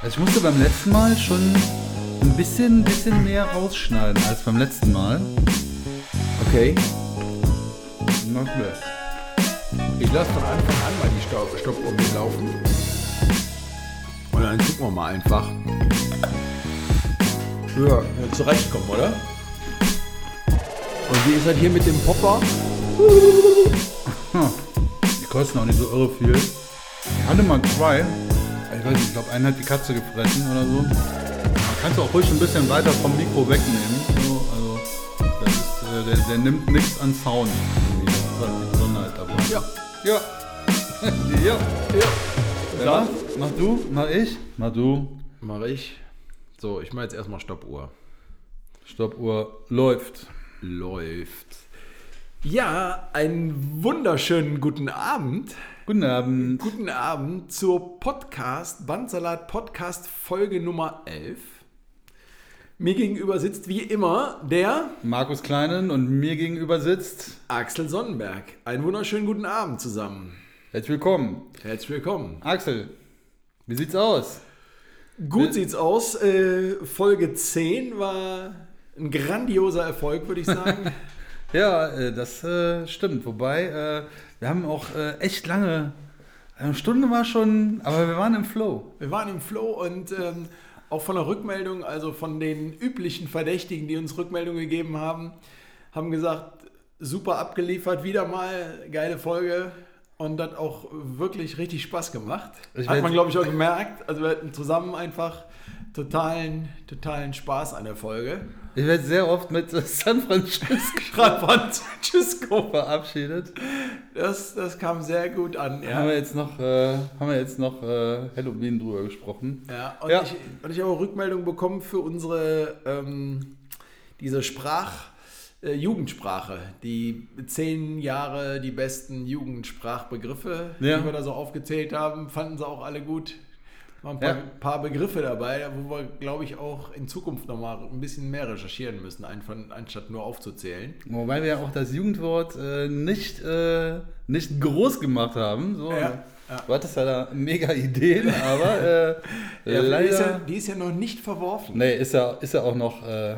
Also ich musste beim letzten Mal schon ein bisschen, bisschen mehr rausschneiden als beim letzten Mal. Okay. Not bad. Ich lasse von Anfang an mal die Staub Stoppuhr mitlaufen. Und dann gucken wir mal einfach. Ja, ja, zurechtkommen, oder? Und wie ist das hier mit dem Popper? Die kosten auch nicht so irre viel. Ich hatte mal zwei. Ich weiß nicht, ich glaube, einen hat die Katze gefressen oder so. Man kann es auch ruhig ein bisschen weiter vom Mikro wegnehmen. So, also, das ist, äh, der, der nimmt nichts an Sound. irgendwie. Das ist halt die Besonderheit dabei. Ja. Ja. ja. Ja. Ja. Mach du, mach ich, mach du. Mach ich. So, ich mache jetzt erstmal Stoppuhr. Stoppuhr läuft. Läuft. Ja, einen wunderschönen guten Abend. Guten Abend. Guten Abend zur Podcast, Bandsalat Podcast Folge Nummer 11. Mir gegenüber sitzt wie immer der Markus Kleinen und mir gegenüber sitzt. Axel Sonnenberg. Einen wunderschönen guten Abend zusammen. Herzlich willkommen. Herzlich willkommen. Axel, wie sieht's aus? Gut sieht's aus. Äh, Folge 10 war ein grandioser Erfolg, würde ich sagen. Ja, äh, das äh, stimmt. Wobei, äh, wir haben auch äh, echt lange. Eine Stunde war schon, aber wir waren im Flow. Wir waren im Flow und ähm, auch von der Rückmeldung, also von den üblichen Verdächtigen, die uns Rückmeldung gegeben haben, haben gesagt, super abgeliefert, wieder mal, geile Folge und hat auch wirklich richtig Spaß gemacht. Ich Hat man, glaube ich, auch gemerkt. Also wir hatten zusammen einfach totalen, totalen Spaß an der Folge. Ich werde sehr oft mit San Francisco verabschiedet. Das, das kam sehr gut an. Haben Ja. wir jetzt noch, äh, haben wir jetzt noch äh, Halloween drüber gesprochen. Ja, und, Ja. Ich, und ich habe auch Rückmeldung bekommen für unsere, ähm, diese Sprach, äh, Jugendsprache, die zehn Jahre die besten Jugendsprachbegriffe, Ja. die wir da so aufgezählt haben, fanden sie auch alle gut. Waren ein paar, Ja. paar Begriffe dabei, wo wir, glaube ich, auch in Zukunft nochmal ein bisschen mehr recherchieren müssen, einfach, anstatt nur aufzuzählen. Wobei wir ja auch das Jugendwort äh, nicht, äh, nicht groß gemacht haben. So, Ja, ja. Du hattest ja da mega Ideen, aber äh, Ja, die, leider. ist ja, die ist ja noch nicht verworfen. nee, ist ja, ist ja auch noch, äh,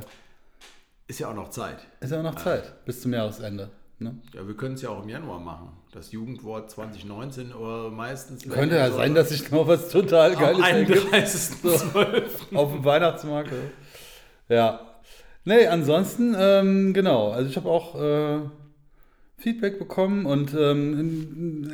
Ist ja auch noch Zeit. ist ja auch noch Zeit bis zum Jahresende. Ne? Ja, wir können es ja auch im Januar machen. Das Jugendwort 2019 oder meistens. Könnte ja sein, dass sich noch was total am Geiles ergibt 31.12. auf dem Weihnachtsmarkt. Ja. Nee, ansonsten, ähm, genau. Also ich habe auch äh, Feedback bekommen und ähm,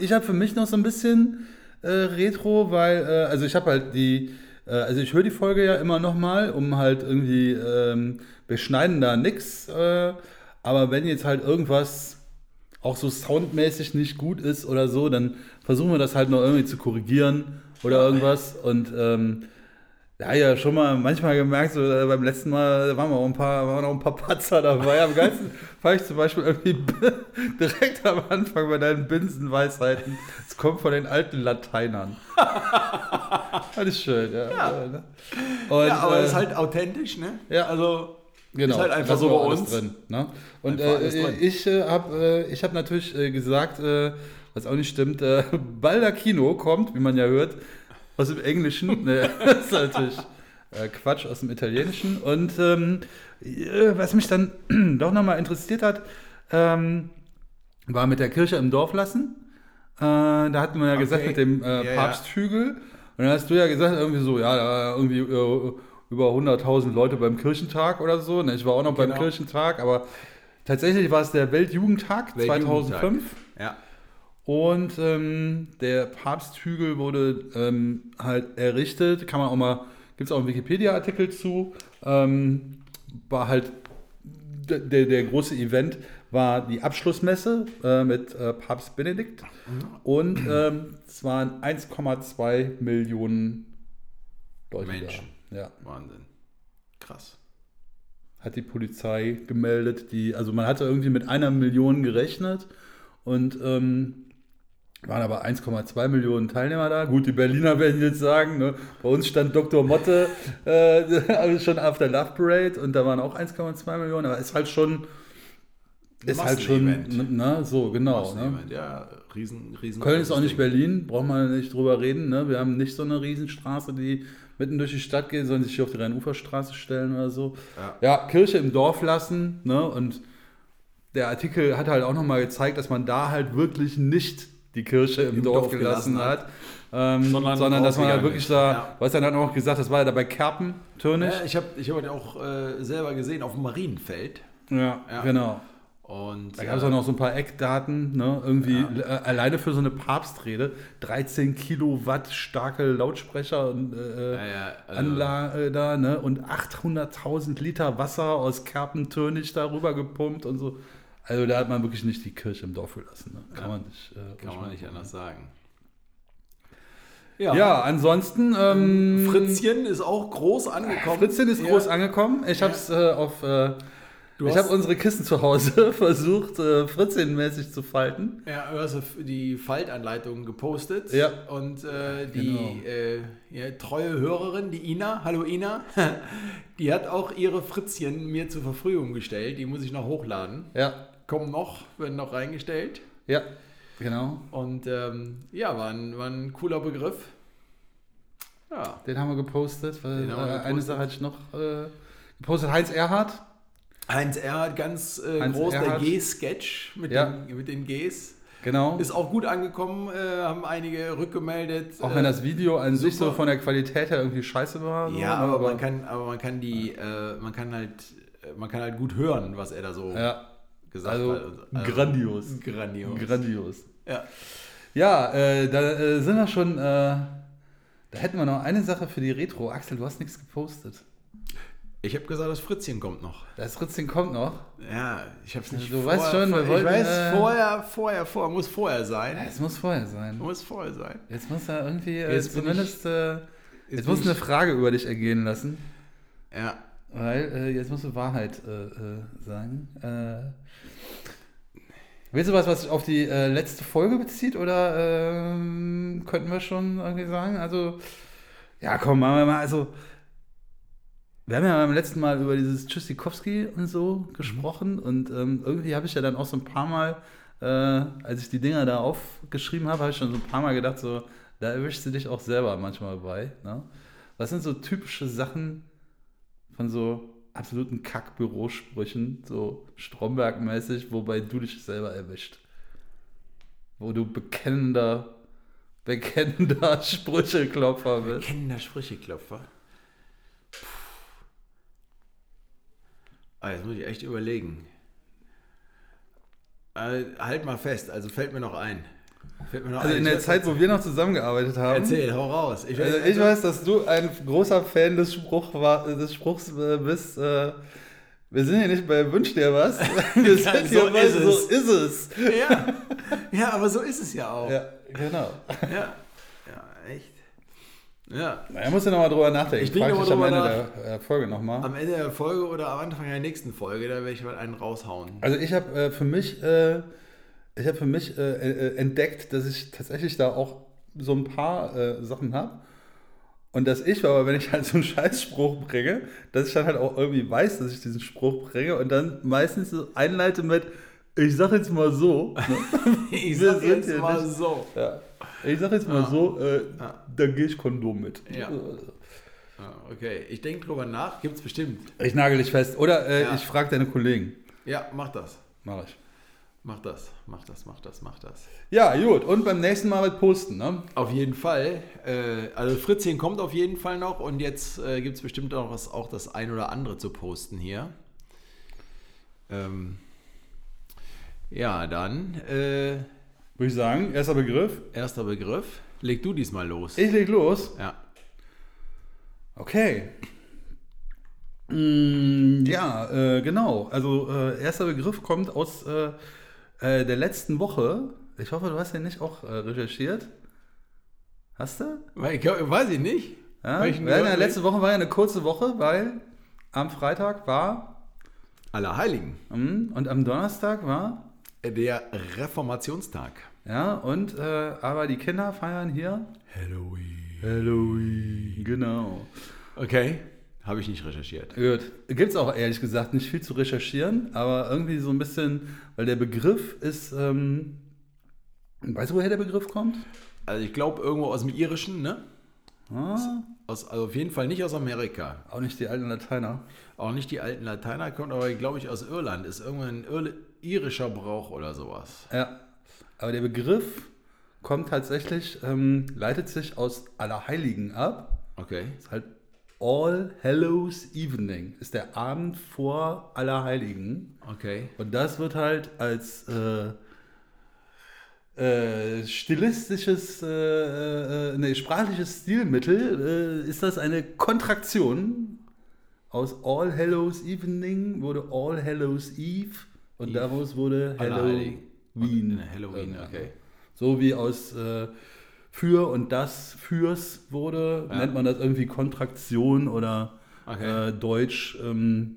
ich habe für mich noch so ein bisschen äh, Retro, weil, äh, also ich habe halt die, äh, also ich höre die Folge ja immer noch mal, um halt irgendwie, ähm, wir schneiden da nix, äh, aber wenn jetzt halt irgendwas auch so soundmäßig nicht gut ist oder so, dann versuchen wir das halt noch irgendwie zu korrigieren oder irgendwas und ähm, ja, ja, schon mal manchmal gemerkt, so äh, beim letzten Mal waren wir auch ein paar, waren auch ein paar Patzer dabei. Am geilsten fand ich zum Beispiel irgendwie direkt am Anfang bei deinen Binsenweisheiten. Es kommt von den alten Lateinern. Ich schön, ja. Ja. Und, Ja, aber äh, es ist halt authentisch, ne? Ja. Also, Genau, Ist halt einfach so bei uns. drin. Ne? Und alles äh, drin. ich äh, habe äh, ich hab natürlich äh, gesagt, äh, was auch nicht stimmt, äh, Baldacchino kommt, wie man ja hört, aus dem Englischen. ne, das ist natürlich äh, Quatsch aus dem Italienischen. Und ähm, äh, was mich dann doch nochmal interessiert hat, ähm, war mit der Kirche im Dorf lassen. Äh, da hatten wir ja gesagt, Okay. mit dem äh, Ja, ja. Papsthügel. Und dann hast du ja gesagt, irgendwie so, ja, irgendwie äh, über 100.000 Leute beim Kirchentag oder so. Ne, Ich war auch noch beim Genau. Kirchentag, aber tatsächlich war es der Weltjugendtag Weltjugendtag. 2005. ja. Und ähm, der Papsthügel wurde ähm, halt errichtet. Kann man auch mal, gibt es auch einen Wikipedia-Artikel zu. Ähm, war halt der, der große Event war die Abschlussmesse äh, mit äh, Papst Benedikt. Und ähm, es waren 1,2 Millionen Leute Menschen. da. Ja, Wahnsinn. Krass. hat die Polizei gemeldet. Die, also man hatte irgendwie mit einer Million gerechnet und ähm, waren aber 1,2 Millionen Teilnehmer da. Gut, die Berliner werden jetzt sagen, ne? bei uns stand Dr. Motte äh, schon auf der Love Parade und da waren auch 1,2 Millionen, aber ist halt schon, ist halt schon, Massenevent. ne, so, genau. Ne? Ja, riesen, riesen. Köln ist auch nicht Ding. Berlin, braucht man nicht drüber reden. Ne? Wir haben nicht so eine Riesenstraße, die mitten durch die Stadt geht, sollen sich hier auf die Rhein-Ufer-Straße stellen oder so. Ja. Ja, Kirche im Dorf lassen. Ne? Und der Artikel hat halt auch nochmal gezeigt, dass man da halt wirklich nicht die Kirche im, Im Dorf, Dorf gelassen gelassen hat. Ähm, Sondern sondern, dass man halt rausgegangen wirklich da, Ja. was dann hat auch gesagt, das war ja da bei Kerpen, Türnich. Ja, ich habe ich hab heute auch äh, selber gesehen auf dem Marienfeld. Ja, Ja. genau. Und Da gab es auch noch so ein paar Eckdaten, ne? irgendwie Ja. äh, alleine für so eine Papstrede 13 Kilowatt starke Lautsprecher und äh, Ja, ja, also- Anlage da, ne? Und 800.000 Liter Wasser aus Kerpentönig darüber gepumpt und so. Also da hat man wirklich nicht die Kirche im Dorf gelassen. Ne? Kann Ja. man nicht. Äh, kann man nicht anders sagen. Ja, ansonsten. Ähm, Fritzchen ist auch groß angekommen. Fritzchen ist Ja. groß angekommen. Ich Ja. habe es äh, auf. Äh, Du ich habe unsere Kissen zu Hause versucht, äh, Fritzchen-mäßig zu falten. Ja, du hast die Faltanleitung gepostet. Ja. Und äh, die Genau. äh, ja, treue Hörerin, die Ina, hallo Ina, die hat auch ihre Fritzchen mir zur Verfügung gestellt. Die muss ich noch hochladen. Ja, Kommen noch, werden noch reingestellt. ja, genau. Und ähm, ja, war ein, war ein cooler Begriff. Ja. Den haben wir gepostet. Weil, haben wir äh, Eine gepostet. Sache hatte ich noch äh, gepostet. Heinz Erhardt. Heinz Erhardt, ganz äh, Heinz groß, Erhardt. der G-Sketch mit, Ja. den, mit den Gs. Genau. Ist auch gut angekommen, äh, haben einige rückgemeldet. auch äh, wenn das Video an sich so super. von der Qualität her irgendwie scheiße war. so, Ja, ne, aber, man kann, aber man kann die, äh, man kann halt, äh, man kann halt gut hören, was er da so Ja, gesagt also, hat. grandios. Grandios. Grandios. ja. Ja, äh, da äh, sind wir schon. Äh, da hätten wir noch eine Sache für die Retro. Axel, du hast nichts gepostet. Ich habe gesagt, das Fritzchen kommt noch. Das Ritzchen kommt noch. Ja, ich habe es nicht. Du weißt schon, wir ich wollten, weiß, äh, vorher, vorher, vorher muss vorher sein. Es muss vorher sein. Muss vorher sein. Jetzt muss er irgendwie äh, Jetzt zumindest. Äh, jetzt bin muss ich- eine Frage über dich ergehen lassen. Ja. Weil äh, jetzt musst du Wahrheit sagen. Willst du was, was sich auf die letzte Folge bezieht? Oder ähm, könnten wir schon irgendwie sagen? Also, ja, komm, machen wir mal. Also, wir haben ja beim letzten Mal über dieses Tschüssikowski und so gesprochen. Und ähm, irgendwie habe ich ja dann auch so ein paar Mal, äh, als ich die Dinger da aufgeschrieben habe, habe ich schon so ein paar Mal gedacht, so, da erwischst du dich auch selber manchmal bei. Ne? Was sind so typische Sachen, von so absoluten Kack-Bürosprüchen, so Stromberg-mäßig, wobei du dich selber erwischt. Wo du bekennender, bekennender Sprücheklopfer bist. Kennender Sprücheklopfer. Ah, jetzt muss ich echt überlegen. Äh, halt mal fest, also fällt mir noch ein. Fällt mir noch Also ein. in der weiß- Zeit, wo wir noch zusammengearbeitet haben. Erzähl, hau raus. Ich, Also ich weiß, dass du ein großer Fan des, Spruch war, des Spruchs äh, bist. Äh, wir sind hier nicht bei Wünsch dir was. Wir Ja, sind so hier bei ist So es. ist es. Ja. ja, aber so ist es ja auch. Ja, genau. Ja, ja echt. Ja. Na, er muss ja nochmal drüber nachdenken. Ich denke frag noch dich am Ende drüber der äh, Folge nochmal. Am Ende der Folge oder am Anfang der nächsten Folge, da werde ich mal einen raushauen. Also ich habe äh, für mich, äh, ich habe für mich äh, äh, entdeckt, dass ich tatsächlich da auch so ein paar äh, Sachen habe. Und dass ich, aber wenn ich halt so einen Scheißspruch bringe, dass ich dann halt auch irgendwie weiß, dass ich diesen Spruch bringe und dann meistens so einleite mit, ich sag jetzt mal so. Ne? Ich sag jetzt mal nicht- so. Ja. Ich sag jetzt mal Ja. so, äh, Ja. da gehe ich Kondom mit. Ja. Ah, Okay, ich denke drüber nach, gibt's bestimmt. Ich nagel dich fest. Oder äh, Ja. ich frage deine Kollegen. Ja, mach das. Mach ich. Mach das, mach das, mach das, mach das. Ja, gut. Und beim nächsten Mal mit posten, ne? Auf jeden Fall. Äh, also Fritzchen kommt auf jeden Fall noch und jetzt äh, gibt es bestimmt auch, was, auch das ein oder andere zu posten hier. Ähm, ja, dann äh, Würde ich sagen, erster Begriff. erster Begriff. Leg du diesmal los. Ich leg los. Ja. Okay. Mm, ja, äh, genau. Also, äh, erster Begriff kommt aus äh, äh, der letzten Woche. Ich hoffe, du hast den nicht auch äh, recherchiert. Hast du? Weil Ich, weiß ich nicht. Ja, Welchen ja, in der gehört letzten Woche war ja eine kurze Woche, weil am Freitag war Allerheiligen. mm, und am Donnerstag war. Der Reformationstag. Ja, und äh, aber die Kinder feiern hier Halloween. Halloween. Genau. Okay. Habe ich nicht recherchiert. Gut. Gibt es auch ehrlich gesagt nicht viel zu recherchieren, aber irgendwie so ein bisschen, weil der Begriff ist, ähm, weißt du, woher der Begriff kommt? Also ich glaube irgendwo aus dem Irischen, ne? Ah, Aus, also auf jeden Fall nicht aus Amerika. auch nicht die alten Lateiner. Auch nicht die alten Lateiner kommt, aber glaube ich aus Irland. Ist irgendwann ein Irl irischer Brauch oder sowas. Ja, aber der Begriff kommt tatsächlich, ähm, leitet sich aus Allerheiligen ab. Okay. Ist halt All Hallows Evening, ist der Abend vor Allerheiligen. Okay. Und das wird halt als äh, äh, stilistisches, äh, äh, nee, sprachliches Stilmittel, äh, ist das eine Kontraktion aus All Hallows Evening wurde All Hallows Eve und Eve. daraus wurde Allerheiligen. Halloween. Halloween, okay. So wie aus für und das fürs wurde, Ja. nennt man das irgendwie Kontraktion oder Okay. äh, Deutsch ähm,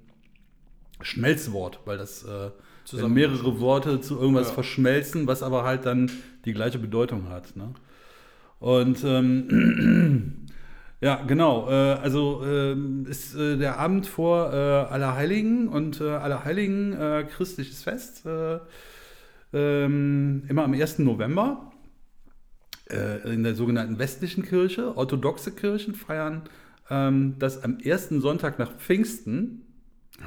Schmelzwort, weil das äh, wenn Zusammen- mehrere Worte zu irgendwas Ja. verschmelzen, was aber halt dann die gleiche Bedeutung hat. Ne? Und ähm, ja, genau. Äh, also ähm, ist äh, der Abend vor äh, Allerheiligen und äh, Allerheiligen äh, christliches Fest. Äh, ähm, immer am 1. November äh, in der sogenannten westlichen Kirche. Orthodoxe Kirchen feiern ähm, das am ersten Sonntag nach Pfingsten.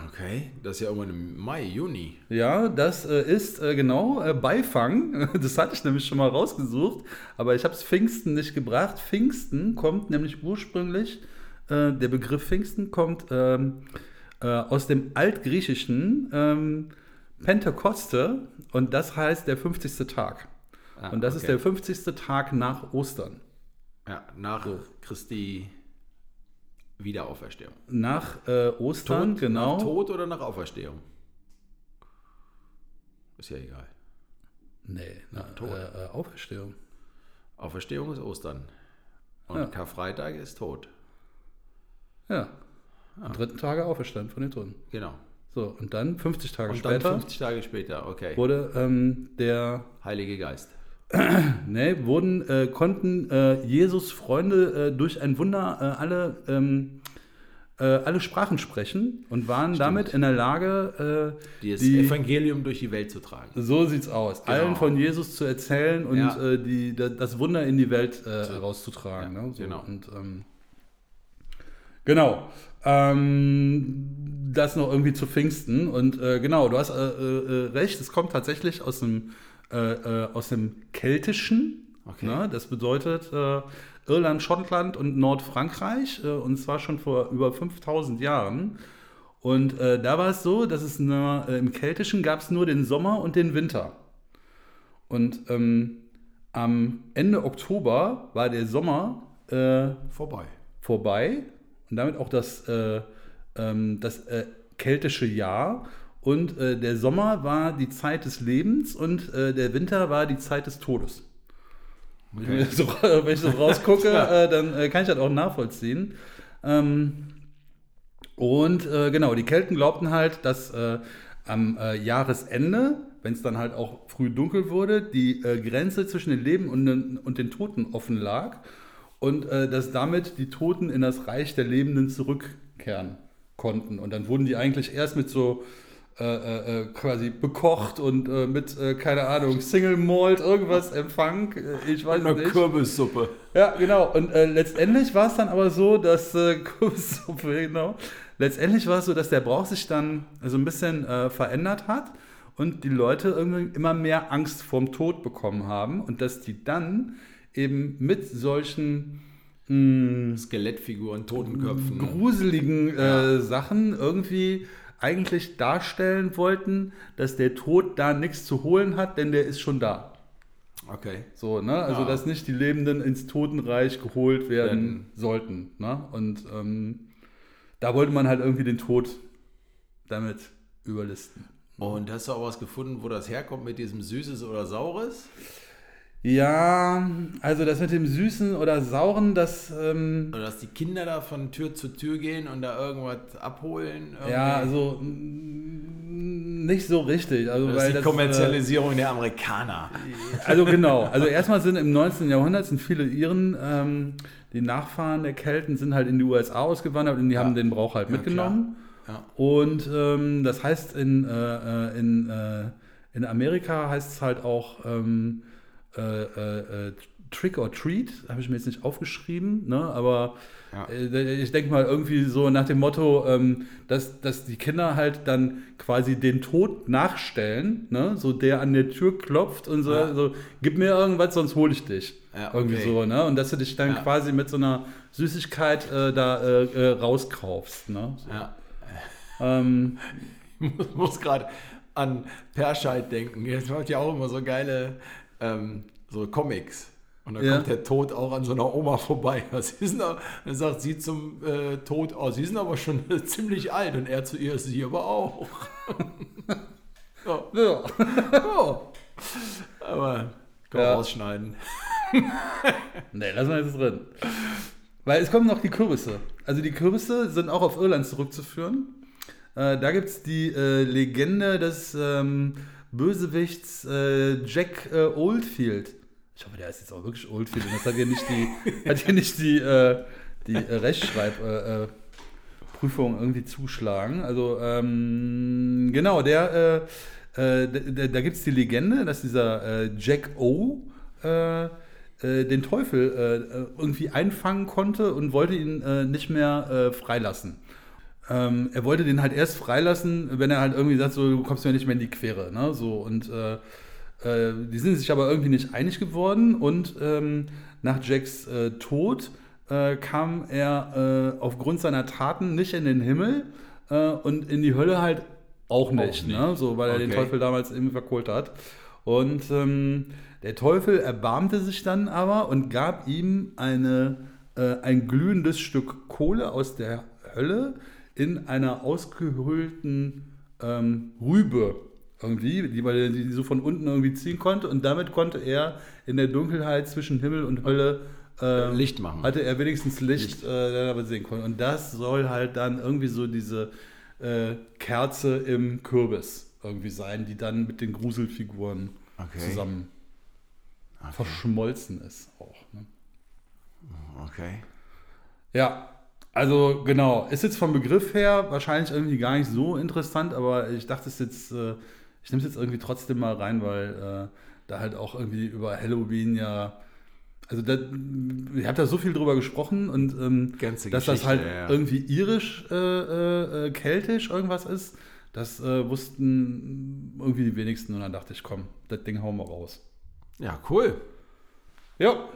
Okay. Das ist ja irgendwann im Mai, Juni. Ja, das äh, ist äh, genau äh, Beifang. Das hatte ich nämlich schon mal rausgesucht, aber ich habe es Pfingsten nicht gebracht. Pfingsten kommt nämlich ursprünglich, äh, der Begriff Pfingsten kommt ähm, äh, aus dem Altgriechischen ähm, Pentekoste und das heißt der 50. Tag. Ah, und das ist okay. der 50. Tag nach Ostern. Ja, nach Christi Wiederauferstehung. Nach äh, Ostern, genau. Nach Tod oder nach Auferstehung? Ist ja egal. Nee, nach Tod. Äh, äh, Auferstehung. Auferstehung ist Ostern. Und Ja. Karfreitag ist Tod. Ja. Am dritten Tage auferstanden von den Toten. Genau. So, und dann 50 Tage Und später dann 50 Tage später, okay. wurde ähm, der, Heilige Geist. ne, wurden, äh, konnten äh, Jesus Freunde äh, durch ein Wunder äh, alle, ähm, äh, alle Sprachen sprechen und waren damit in der Lage, äh, Das die, Evangelium durch die Welt zu tragen. so sieht's aus, Genau. allen von Jesus zu erzählen und Ja. die, da- das Wunder in die Welt herauszutragen. Ja, ne? so, genau. Und, ähm, genau. Ähm, das noch irgendwie zu Pfingsten. Und genau, du hast recht, es kommt tatsächlich aus dem, äh, äh, aus dem Keltischen. Okay. Ne? Das bedeutet äh, Irland, Schottland und Nordfrankreich. Äh, und zwar schon vor über 5000 Jahren. Und äh, da war es so, dass es äh, im Keltischen gab es nur den Sommer und den Winter. Und ähm, am Ende Oktober war der Sommer Vorbei. vorbei und damit auch das, äh, ähm, das keltische Jahr. Und äh, der Sommer war die Zeit des Lebens und äh, der Winter war die Zeit des Todes. Wenn, ich mir so, wenn ich so rausgucke, äh, dann äh, kann ich das auch nachvollziehen. Ähm, und äh, genau, die Kelten glaubten halt, dass äh, am Jahresende, wenn es dann halt auch früh dunkel wurde, die Grenze zwischen den Leben und den, und den Toten offen lag und dass damit die Toten in das Reich der Lebenden zurückkehren konnten. Und dann wurden die eigentlich erst mit so äh, äh, äh, quasi bekocht und äh, mit, äh, keine Ahnung, Single Malt irgendwas empfangen. Äh, Ich weiß es nicht. Kürbissuppe. Ja, genau. Und letztendlich war es dann aber so, dass Kürbissuppe, genau. Letztendlich war es so, dass der Brauch sich dann so ein bisschen verändert hat und die Leute irgendwie immer mehr Angst vorm Tod bekommen haben und dass die dann eben mit solchen mh, Skelettfiguren, Totenköpfen. gruseligen äh, Sachen irgendwie eigentlich darstellen wollten, dass der Tod da nichts zu holen hat, denn der ist schon da. Okay. So, ne? Also, Ja. dass nicht die Lebenden ins Totenreich geholt werden Werden. sollten. Ne? Und ähm, da wollte man halt irgendwie den Tod damit überlisten. Und hast du auch was gefunden, wo das herkommt mit diesem Süßes oder Saures? Ja, also das mit dem Süßen oder Sauren, das. Ähm, Oder dass die Kinder da von Tür zu Tür gehen und da irgendwas abholen? Irgendwie? ja, also. mm, nicht so richtig. Also, Das weil ist die das, Kommerzialisierung der Amerikaner. Äh, also genau. Also erstmal sind im 19. Jahrhundert sind viele Iren, ähm, die Nachfahren der Kelten, sind halt in die USA ausgewandert und die haben den Brauch halt Ja, mitgenommen. Ja. Und ähm, das heißt, in, äh, äh, in, äh, in Amerika heißt es halt auch ähm, äh, äh, äh, Trick or Treat, habe ich mir jetzt nicht aufgeschrieben, ne? aber Ja. äh, ich denke mal irgendwie so nach dem Motto, ähm, dass, dass die Kinder halt dann quasi den Tod nachstellen, ne? so der an der Tür klopft und so, Ja. so gib mir irgendwas, sonst hole ich dich. Ja, Irgendwie okay. so, ne? Und dass du dich dann quasi mit so einer Süßigkeit äh, da äh, rauskaufst, ne? Ja. Ähm, Ich muss, muss gerade an Perscheid denken. Jetzt macht ja auch immer so geile ähm, so Comics. Und dann Ja. kommt der Tod auch an so einer Oma vorbei. Was ist denn da? Dann sagt sie zum äh, Tod, oh, sie sind aber schon ziemlich alt. Und er zu ihr, sie aber auch. so. ja. ja. Aber kann man Ja. rausschneiden. Nee, lassen wir jetzt drin. Weil es kommen noch die Kürbisse. Also die Kürbisse sind auch auf Irland zurückzuführen. Äh, da gibt es die äh, Legende des ähm, Bösewichts äh, Jack äh, Oldfield. Ich hoffe, der ist jetzt auch wirklich Oldfield und das hat hier nicht die, hat hier nicht die, äh, die äh, Rechtschreib... Äh, äh, irgendwie zuschlagen. Also ähm, genau, der, da, da gibt es die Legende, dass dieser Jack O den Teufel irgendwie einfangen konnte und wollte ihn nicht mehr freilassen. Ähm, er wollte den halt erst freilassen, wenn er halt irgendwie sagt, so, du kommst mir nicht mehr in die Quere. Ne? So, und äh, äh, die sind sich aber irgendwie nicht einig geworden und ähm, nach Jacks äh, Tod äh, kam er äh, aufgrund seiner Taten nicht in den Himmel äh, und in die Hölle halt auch nicht, nicht. Ne? So, weil er den Okay. Teufel damals irgendwie verkohlt hat. Und ähm, der Teufel erbarmte sich dann aber und gab ihm eine, ein glühendes Stück Kohle aus der Hölle in einer ausgehöhlten ähm, Rübe irgendwie, die, er die so von unten irgendwie ziehen konnte und damit konnte er in der Dunkelheit zwischen Himmel und Hölle äh, Licht machen. hatte er wenigstens Licht, äh, das er aber sehen konnte. Und das soll halt dann irgendwie so diese äh, Kerze im Kürbis irgendwie sein, die dann mit den Gruselfiguren Okay. zusammen verschmolzen ist auch. Ne? Okay. Ja, also genau. Ist jetzt vom Begriff her wahrscheinlich irgendwie gar nicht so interessant, aber ich dachte es jetzt, äh, ich nehme es jetzt irgendwie trotzdem mal rein, weil äh, da halt auch irgendwie über Halloween ja, also da, ich habe da so viel drüber gesprochen und ähm, dass das halt ja, ja. irgendwie irisch, äh, äh, äh, keltisch irgendwas ist, das äh, wussten irgendwie die wenigsten und dann dachte ich, komm, das Ding hauen wir raus. Ja, cool. Ja,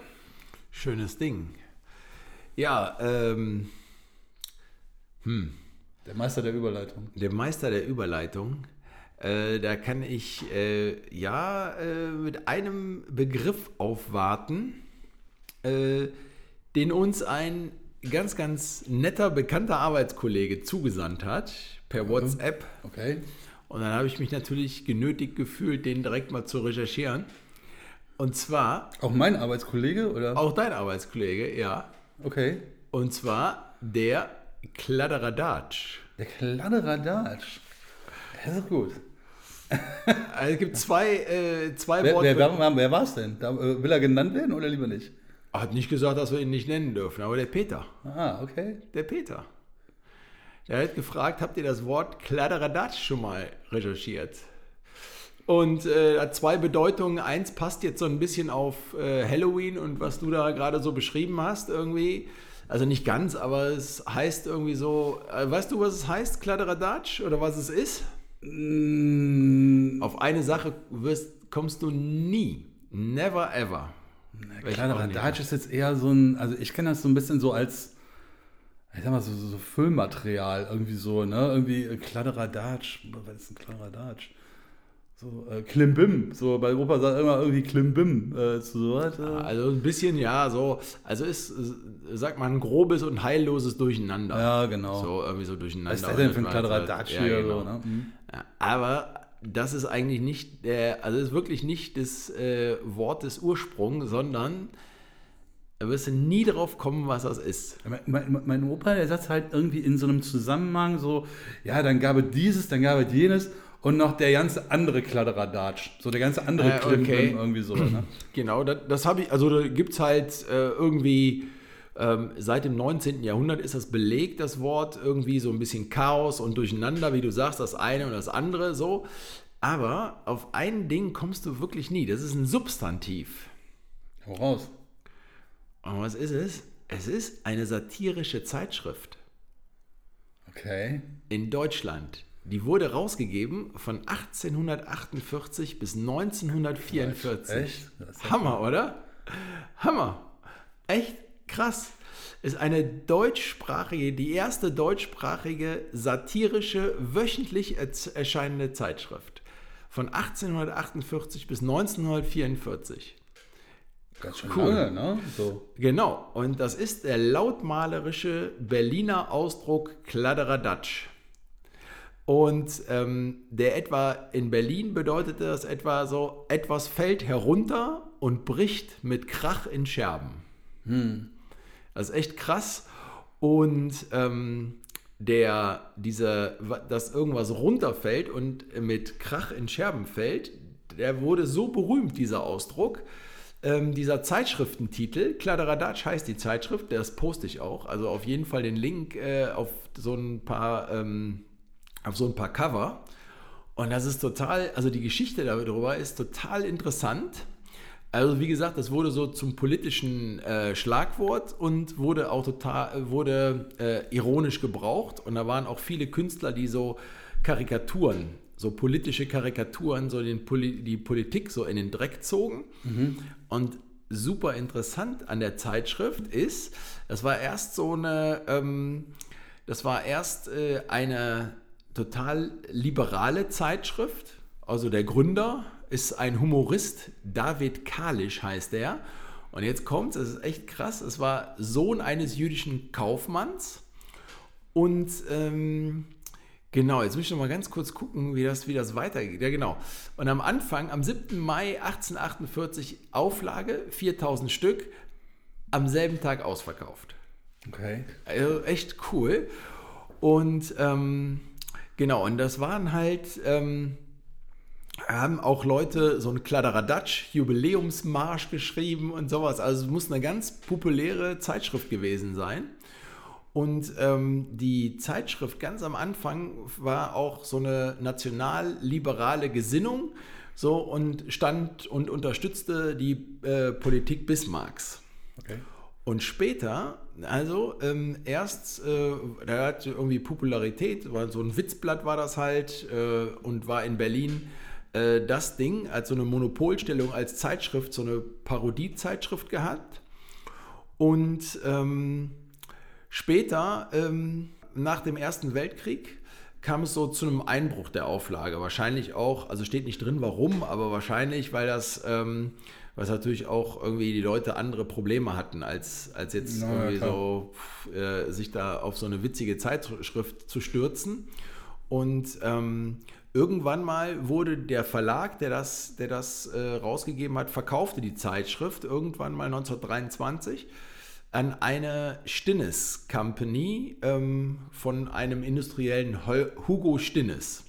Schönes Ding. Ja, ähm, der Meister der Überleitung. der Meister der Überleitung, äh, da kann ich äh, ja äh, mit einem Begriff aufwarten, äh, den uns ein ganz, ganz netter, bekannter Arbeitskollege zugesandt hat, per WhatsApp. Okay. Und dann habe ich mich natürlich genötigt gefühlt, den direkt mal zu recherchieren. Und zwar, Auch mein Arbeitskollege, oder? auch dein Arbeitskollege, ja. Okay. Und zwar der Kladderadatsch. Der Kladderadatsch. Das ist gut. Also es gibt zwei, äh, zwei Wer, Worte. wer, wer, wer war es denn? Da, äh, will er genannt werden oder lieber nicht? Hat nicht gesagt, dass wir ihn nicht nennen dürfen, aber der Peter. Ah, okay. Der Peter. Der hat gefragt, habt ihr das Wort Kladderadatsch schon mal recherchiert? Und äh, hat zwei Bedeutungen. Eins passt jetzt so ein bisschen auf äh, Halloween und was du da gerade so beschrieben hast irgendwie. Also nicht ganz, aber es heißt irgendwie so. Äh, weißt du, was es heißt, Kladderadatsch? Oder was es ist? Mm, Auf eine Sache wirst, kommst du nie. Never ever. Auch Kladderadatsch ist jetzt eher so ein, also ich kenne das so ein bisschen so als, ich sag mal, so, so, Füllmaterial irgendwie so, ne? Irgendwie Kladderadatsch. Was ist ein Kladderadatsch? So, äh, Klimbim. So, bei Opa sagt immer irgendwie Klimbim äh, zu sowas. Äh. Also ein bisschen, ja, so. Also ist, sagt man, ein grobes und heilloses Durcheinander. Ja, genau. So irgendwie so durcheinander. Was ist das denn für ein Kladderadatsch ja, hier? genau. So, ne? Mhm. Ja, aber das ist eigentlich nicht der, also ist wirklich nicht das äh, Wort des Ursprungs, sondern da wirst du nie drauf kommen, was das ist. Mein, mein, mein Opa, der sagt halt irgendwie in so einem Zusammenhang so, ja, dann gab es dieses, dann gab es jenes und noch der ganze andere Kladderadatsch. So der ganze andere Äh, Klimbim, okay. irgendwie so. Ne? Genau, das, das habe ich, also da gibt es halt äh, irgendwie, ähm, seit dem 19. Jahrhundert ist das belegt, das Wort, irgendwie so ein bisschen Chaos und Durcheinander, wie du sagst, das eine und das andere, so. Aber auf ein Ding kommst du wirklich nie. Das ist ein Substantiv. Voraus. Und was ist es? Es ist eine satirische Zeitschrift Okay. in Deutschland. Die wurde rausgegeben von 1848 bis 1944. Echt? Ja- Hammer, oder? Hammer. Echt krass. Ist eine deutschsprachige, die erste deutschsprachige satirische, wöchentlich erscheinende Zeitschrift. Von 1848 bis 1944. Ganz schön Cool. lange, ne? So. Genau, und das ist der lautmalerische Berliner Ausdruck Kladderadatsch. Und ähm, der etwa in Berlin bedeutete das etwa so, etwas fällt herunter und bricht mit Krach in Scherben. Das ist echt krass. Und ähm, der, dieser, dass irgendwas runterfällt und mit Krach in Scherben fällt, der wurde so berühmt, dieser Ausdruck. Ähm, dieser Zeitschriftentitel, Kladderadatsch heißt die Zeitschrift, das poste ich auch. Also auf jeden Fall den Link äh, auf so ein paar, ähm, auf so ein paar Cover. Und das ist total, also die Geschichte darüber ist total interessant. Also wie gesagt, das wurde so zum politischen äh, Schlagwort und wurde auch total, wurde äh, ironisch gebraucht. Und da waren auch viele Künstler, die so Karikaturen, so politische Karikaturen, so den Poli die Politik so in den Dreck zogen. Und super interessant an der Zeitschrift ist, das war erst so eine, ähm, das war erst äh, eine total liberale Zeitschrift. Also der Gründer ist ein Humorist, David Kalisch heißt er. Und jetzt kommt es, ist echt krass, es war Sohn eines jüdischen Kaufmanns. Und ähm, genau, jetzt muss ich noch mal ganz kurz gucken, wie das, wie das weitergeht. Ja, genau. Und am Anfang, am 7. Mai 1848, Auflage, 4000 Stück, am selben Tag ausverkauft. Okay. Also echt cool. Und ähm, genau, und das waren halt, ähm, haben auch Leute so einen Kladderadatsch Jubiläumsmarsch geschrieben und sowas. Also es muss eine ganz populäre Zeitschrift gewesen sein. Und ähm, die Zeitschrift ganz am Anfang war auch so eine nationalliberale Gesinnung so und stand und unterstützte die äh, Politik Bismarcks. Okay. Und später, also ähm, erst, äh, da hat irgendwie Popularität, war so ein Witzblatt war das halt äh, und war in Berlin äh, das Ding als so eine Monopolstellung als Zeitschrift, so eine Parodiezeitschrift gehabt. Und ähm, später, ähm, nach dem Ersten Weltkrieg, kam es so zu einem Einbruch der Auflage. Wahrscheinlich auch, also steht nicht drin, warum, aber wahrscheinlich, weil das, es natürlich auch irgendwie die Leute andere Probleme hatten, als, als jetzt Na irgendwie klar. so äh, sich da auf so eine witzige Zeitschrift zu stürzen. Und ähm, irgendwann mal wurde der Verlag, der das, der das äh, rausgegeben hat, verkaufte die Zeitschrift irgendwann mal 1923 an eine Stinnes Company ähm, von einem Industriellen Hugo Stinnes.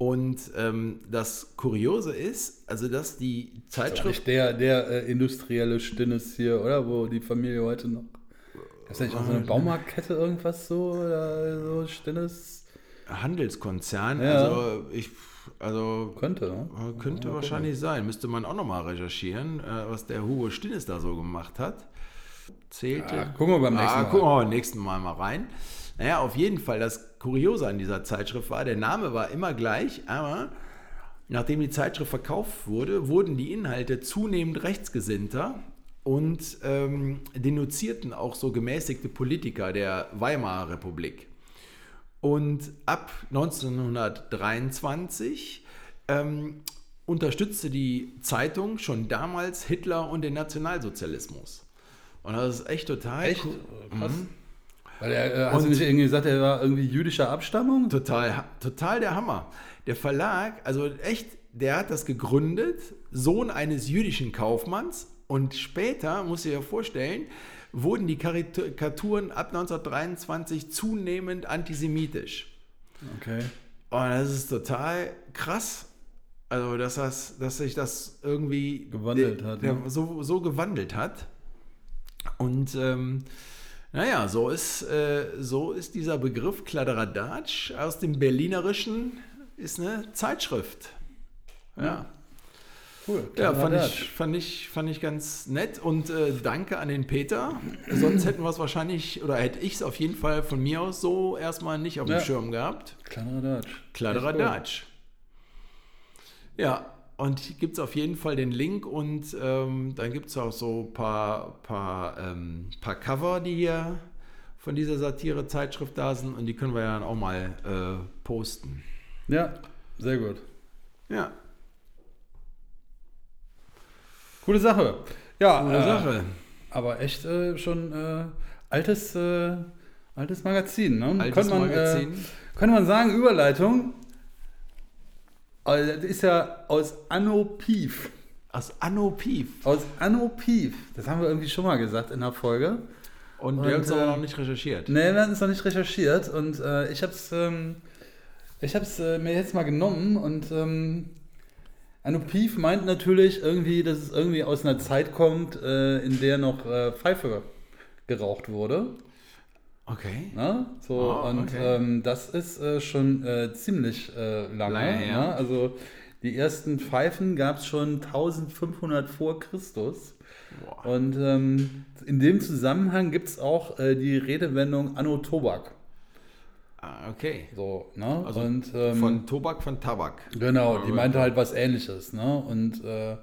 Und ähm, das Kuriose ist, also dass die Ist Zeitschrift nicht der, der äh, industrielle Stinnes hier, oder? Wo die Familie heute noch. Ist das nicht auch so eine Baumarktkette irgendwas so? Oder so Stinnes? Handelskonzern, Ja. also ich, also Könnte, ne? Äh, Könnte Ja, wahrscheinlich sein. Müsste man auch nochmal recherchieren, äh, was der Hugo Stinnes da so gemacht hat. Zählte. Ja, gucken wir beim nächsten ah, Mal. Gucken wir beim nächsten Mal mal rein. Naja, auf jeden Fall, das Kuriose an dieser Zeitschrift war, der Name war immer gleich, aber nachdem die Zeitschrift verkauft wurde, wurden die Inhalte zunehmend rechtsgesinnter und ähm, denunzierten auch so gemäßigte Politiker der Weimarer Republik. Und ab 1923 ähm, unterstützte die Zeitung schon damals Hitler und den Nationalsozialismus. Und das ist echt total Echt? cool. Krass. Weil er, äh, hast du nicht irgendwie gesagt, er war irgendwie jüdischer Abstammung? Total, total der Hammer. Der Verlag, also echt, der hat das gegründet, Sohn eines jüdischen Kaufmanns. Und später, muss ich dir vorstellen, wurden die Karikaturen ab 1923 zunehmend antisemitisch. Okay. Und das ist total krass. Also, dass, das, dass sich das irgendwie Gewandelt hat, ne? so, so gewandelt hat. Und ähm, naja, so ist, äh, so ist dieser Begriff Kladderadatsch aus dem Berlinerischen ist eine Zeitschrift. Ja. Cool. Ja, fand ich, fand, ich, fand ich ganz nett und äh, danke an den Peter. Sonst hätten wir es wahrscheinlich, oder hätte ich es auf jeden Fall von mir aus so erstmal nicht auf dem Ja. Schirm gehabt. Kladderadatsch. Kladderadatsch. Ja, und hier gibt es auf jeden Fall den Link und ähm, dann gibt es auch so ein paar, paar, ähm, paar Cover, die hier von dieser Satire-Zeitschrift da sind und die können wir ja dann auch mal äh, posten. Ja, sehr gut. Ja, Coole Sache. Ja, coole äh, Sache. aber echt äh, schon äh, altes, äh, altes Magazin. Ne? Altes man, Magazin. Äh, könnte man sagen, Überleitung. Also, das ist ja aus Anno Pief. Aus Anno Pief. Aus Anno Pief. Das haben wir irgendwie schon mal gesagt in der Folge. Und, Und, wir haben es aber äh, noch nicht recherchiert. Nee, wir hatten es noch nicht recherchiert und äh, ich habe es ähm, ich hab's, äh, mir jetzt mal genommen und ähm, Anopiv meint natürlich irgendwie, dass es irgendwie aus einer Zeit kommt, äh, in der noch äh, Pfeife geraucht wurde. Okay. Ne? So, Oh, und okay. ähm, das ist äh, schon äh, ziemlich äh, lange. Lange her. Ne? Also die ersten Pfeifen gab es schon 1500 vor Christus. Boah. Und ähm, in dem Zusammenhang gibt es auch äh, die Redewendung Anno Tobak. Ah, okay. So, ne? Also und, ähm, Von Tobak, von Tabak. Genau, die meinte halt was ähnliches, ne? Und äh,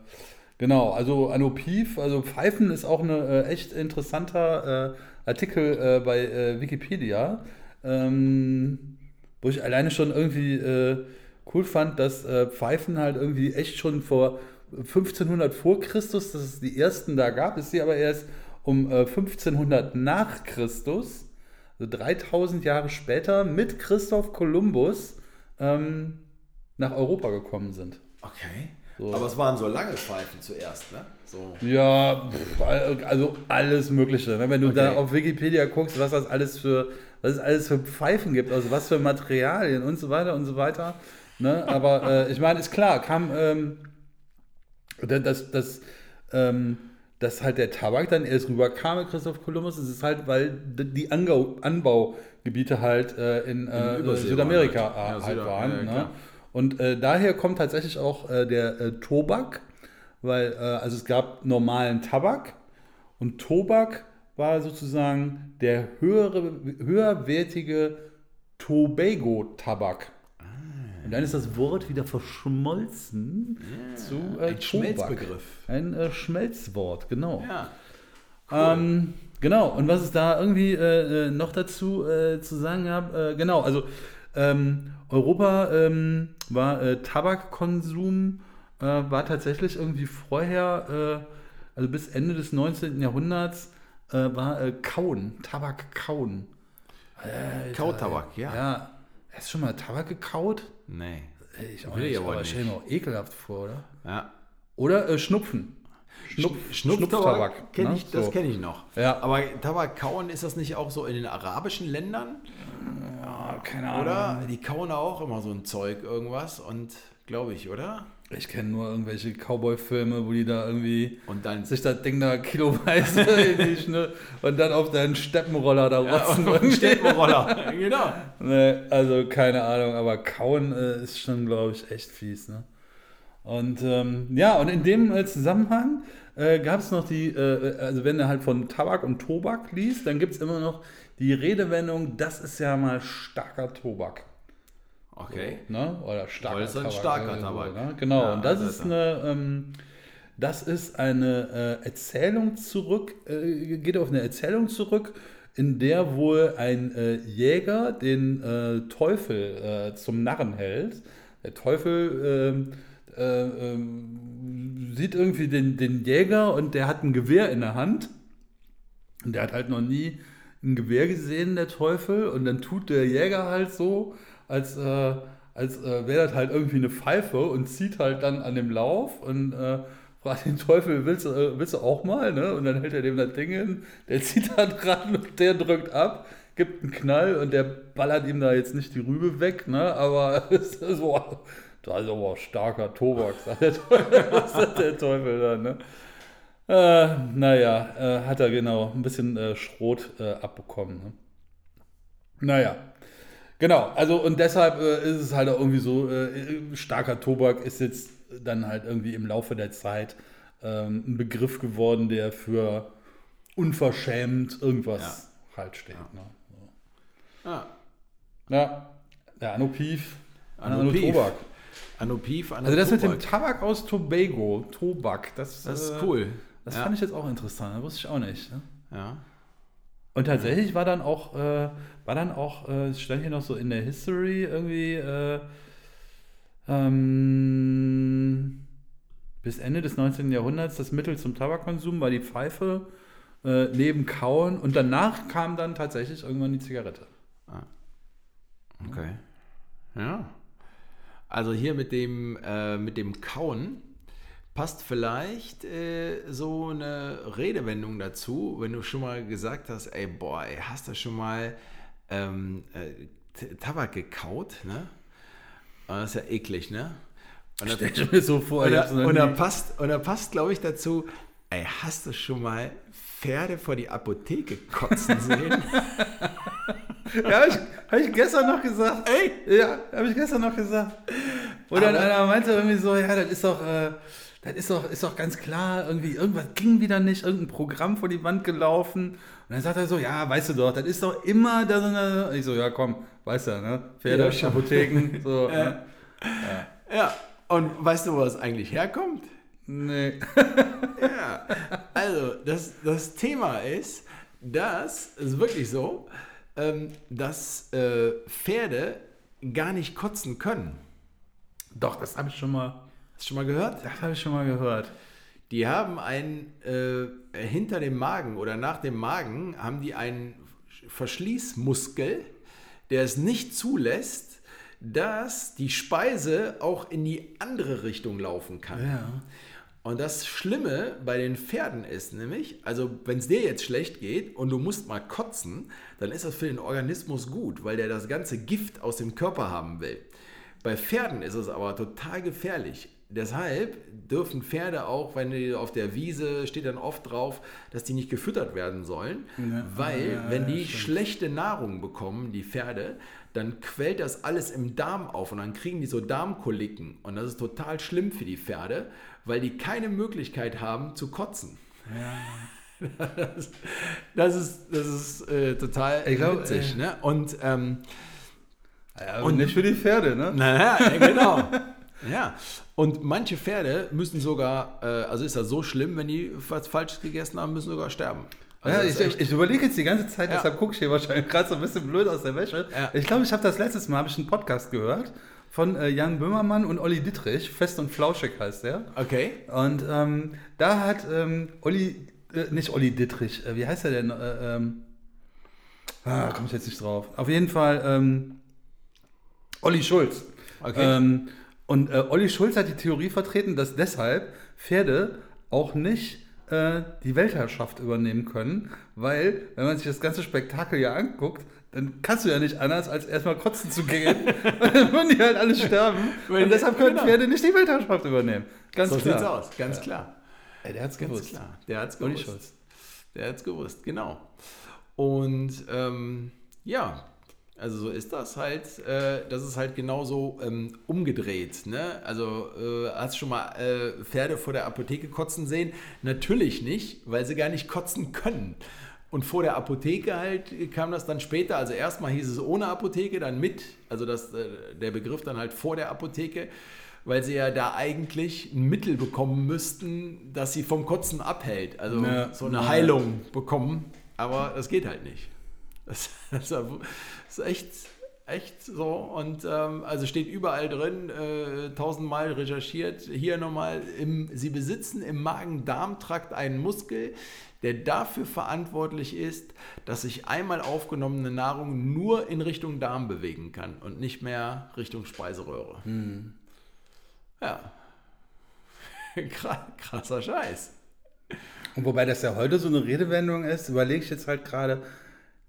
genau, also Anopiv, also Pfeifen ist auch ein äh, echt interessanter äh, Artikel äh, bei äh, Wikipedia, ähm, wo ich alleine schon irgendwie äh, cool fand, dass Pfeifen halt irgendwie echt schon vor 1500 vor Christus, dass es die ersten da gab, ist sie aber erst um äh, 1500 nach Christus, also 3000 Jahre später, mit Christoph Kolumbus ähm, nach Europa gekommen sind. Okay. So. Aber es waren so lange Pfeifen zuerst, ne? So. Ja, also alles Mögliche. ne? Wenn du da Okay. auf Wikipedia guckst, was das alles für, was es alles für Pfeifen gibt, also was für Materialien und so weiter und so weiter. Ne? Aber äh, ich meine, ist klar, kam ähm, das, das, ähm, dass halt der Tabak dann erst rüberkam mit Christoph Kolumbus, das ist halt, weil die Anbaugebiete halt äh, in äh, Übersee Südamerika waren halt. Ja, halt Süda- waren. ja, ne? Und äh, daher kommt tatsächlich auch äh, der äh, Tobak, weil äh, also es gab normalen Tabak und Tobak war sozusagen der höhere, höherwertige Tobago-Tabak. Und dann ist das Wort wieder verschmolzen zu äh, Ein Schmelzbegriff. Ein äh, Schmelzwort, genau. Ja. Ähm, genau, und was es da irgendwie noch dazu zu sagen gab, genau, also ähm, Europa ähm, war äh, Tabakkonsum, äh, war tatsächlich irgendwie vorher, äh, also bis Ende des 19. Jahrhunderts, äh, war äh, Kauen, Tabak kauen. Alter, Kautabak, ja. Ja, hast du schon mal Tabak gekaut? Nee. Ich auch Will ich nicht, aber aber nicht. stell mir auch ekelhaft vor, oder? Ja. Oder äh, Schnupfen. Schnupf, Schnupftabak, kenn ne? ich, das So. kenne ich noch. Ja. Aber Tabak kauen, ist das nicht auch so in den arabischen Ländern? Ah, keine Ahnung. Oder? Die kauen da auch immer so ein Zeug, irgendwas. Und glaube ich, oder? Ich kenne nur irgendwelche Cowboy-Filme, wo die da irgendwie Und dann sich das Ding da kiloweise und dann auf deinen Steppenroller da ja, rotzen. und Städtenroller. genau. nee, also keine Ahnung, aber kauen äh, ist schon, glaube ich, echt fies. Ne? Und ähm, ja, und in dem äh, Zusammenhang äh, gab es noch die, äh, also wenn du halt von Tabak und Tobak liest, dann gibt es immer noch die Redewendung, das ist ja mal starker Tobak. Okay. Ne? Oder starker Weil Tabak. starker so, Tabak. Ne? Genau, Ja, und das also ist eine, ähm, das ist eine äh, Erzählung zurück, äh, geht auf eine Erzählung zurück, in der wohl ein äh, Jäger den äh, Teufel äh, zum Narren hält. Der Teufel ähm, äh, ähm, sieht irgendwie den, den Jäger und der hat ein Gewehr in der Hand. Und der hat halt noch nie ein Gewehr gesehen, der Teufel. Und dann tut der Jäger halt so, als, äh, als äh, wäre das halt irgendwie eine Pfeife und zieht halt dann an dem Lauf und äh, fragt den Teufel, willst du, äh, willst du auch mal? Ne? Und dann hält er dem das Ding hin, der zieht da dran und der drückt ab. gibt einen Knall und der ballert ihm da jetzt nicht die Rübe weg, ne? aber ist so, da ist aber starker Tobak, sagt der Teufel, sagt der Teufel dann. Ne? Äh, naja, äh, hat er genau ein bisschen äh, Schrot äh, abbekommen. Ne? Naja, genau, also und deshalb äh, ist es halt auch irgendwie so, äh, starker Tobak ist jetzt dann halt irgendwie im Laufe der Zeit ähm, ein Begriff geworden, der für unverschämt irgendwas halt steht. Ne? So. Ja. Ja, der Anopiv, Anopiv. Tobak. Anopiv, Also das mit dem Anotobak. Tabak aus Tobago, Tobak, das, Das ist äh, cool. Das ja. fand ich jetzt auch interessant, das wusste ich auch nicht. Ne? Ja. Und tatsächlich war dann auch, äh, war dann auch, äh, es stand hier noch so in der History irgendwie, äh, ähm, bis Ende des 19. Jahrhunderts das Mittel zum Tabakkonsum war die Pfeife äh, neben Kauen und danach kam dann tatsächlich irgendwann die Zigarette. Okay. Ja. Also hier mit dem, äh, mit dem Kauen passt vielleicht äh, so eine Redewendung dazu, wenn du schon mal gesagt hast, ey, boah, ey, hast du schon mal ähm, äh, Tabak gekaut, ne? Und das ist ja eklig, ne? Und da, Stell ich mir so vor, und da, und da passt, und da passt glaube ich, dazu, ey, hast du schon mal Pferde vor die Apotheke kotzen sehen? Ja, habe ich, hab ich gestern noch gesagt. ey! Ja, habe ich gestern noch gesagt. Wo dann einer meinte irgendwie so, ja, das ist doch, äh, das ist doch, ist doch ganz klar, irgendwie, irgendwas ging wieder nicht, irgendein Programm vor die Wand gelaufen. Und dann sagt er so, ja, weißt du doch, das ist doch immer da so eine. Ich so, ja, komm, weißt du, ne? Pferde, Ja. Apotheken, so. Ja. ne? Ja, und weißt du, wo das eigentlich herkommt? Nee. Ja, also das, das Thema ist, dass, es ist wirklich so, ähm, dass äh, Pferde gar nicht kotzen können. Doch, das habe ich schon mal, Hast du schon mal gehört? das habe ich schon mal gehört. Die haben einen, äh, hinter dem Magen oder nach dem Magen haben die einen Verschließmuskel, der es nicht zulässt, dass die Speise auch in die andere Richtung laufen kann. Ja. Und das Schlimme bei den Pferden ist nämlich, also wenn es dir jetzt schlecht geht und du musst mal kotzen, dann ist das für den Organismus gut, weil der das ganze Gift aus dem Körper haben will. Bei Pferden ist es aber total gefährlich. Deshalb dürfen Pferde auch, wenn die auf der Wiese steht dann oft drauf, dass die nicht gefüttert werden sollen, Ja, weil ja, wenn ja, die stimmt. schlechte Nahrung bekommen, die Pferde, dann quält das alles im Darm auf und dann kriegen die so Darmkoliken. Und das ist total schlimm für die Pferde, weil die keine Möglichkeit haben zu kotzen. Das, das ist, das ist äh, total Ich glaub, witzig. äh, ne? Und ähm, ja Und- nicht für die Pferde, ne? naja, ja, genau. ja. Und manche Pferde müssen sogar, äh, also ist das so schlimm, wenn die was Falsches gegessen haben, müssen sogar sterben. Also ja, ich, echt- ich überlege jetzt die ganze Zeit, Ja. deshalb gucke ich hier wahrscheinlich gerade so ein bisschen blöd aus der Wäsche. Ja. Ich glaube, ich habe das letztes Mal, habe ich einen Podcast gehört von äh, Jan Böhmermann und Olli Dittrich, Fest und Flauschig heißt der. okay. Und ähm, da hat ähm, Olli, äh, nicht Olli Dittrich, äh, wie heißt er denn? Äh, ähm, ah, komme ich jetzt nicht drauf. Auf jeden Fall ähm, Olli Schulz. Okay. Ähm, und äh, Olli Schulz hat die Theorie vertreten, dass deshalb Pferde auch nicht äh, die Weltherrschaft übernehmen können, weil, wenn man sich das ganze Spektakel ja anguckt, dann kannst du ja nicht anders, als erstmal kotzen zu gehen. und dann würden die halt alle sterben. Und deshalb können genau. Pferde nicht die Weltherrschaft übernehmen. Ganz so klar. sieht's aus, ganz klar. Ey, der hat's Ganz gewusst. klar. Der hat's gewusst. Schulz. Der hat's gewusst, genau. Und ähm, ja, also so ist das halt. Äh, das ist halt genauso ähm, umgedreht. Ne? Also äh, hast du schon mal äh, Pferde vor der Apotheke kotzen sehen? Natürlich nicht, weil sie gar nicht kotzen können. Und vor der Apotheke halt kam das dann später. Also erstmal hieß es ohne Apotheke, dann mit. Also das, äh, der Begriff dann halt vor der Apotheke, weil sie ja da eigentlich ein Mittel bekommen müssten, das sie vom Kotzen abhält. Also Ja. so eine Ja. Heilung bekommen. Aber das geht halt nicht. Das, das ist echt, echt so. Und ähm, also steht überall drin, äh, tausendmal recherchiert. Hier nochmal, im, sie besitzen im Magen-Darm-Trakt einen Muskel, der dafür verantwortlich ist, dass sich einmal aufgenommene Nahrung nur in Richtung Darm bewegen kann und nicht mehr Richtung Speiseröhre. Ja. Kra- Krasser Scheiß. Und wobei das ja heute so eine Redewendung ist, überlege ich jetzt halt gerade,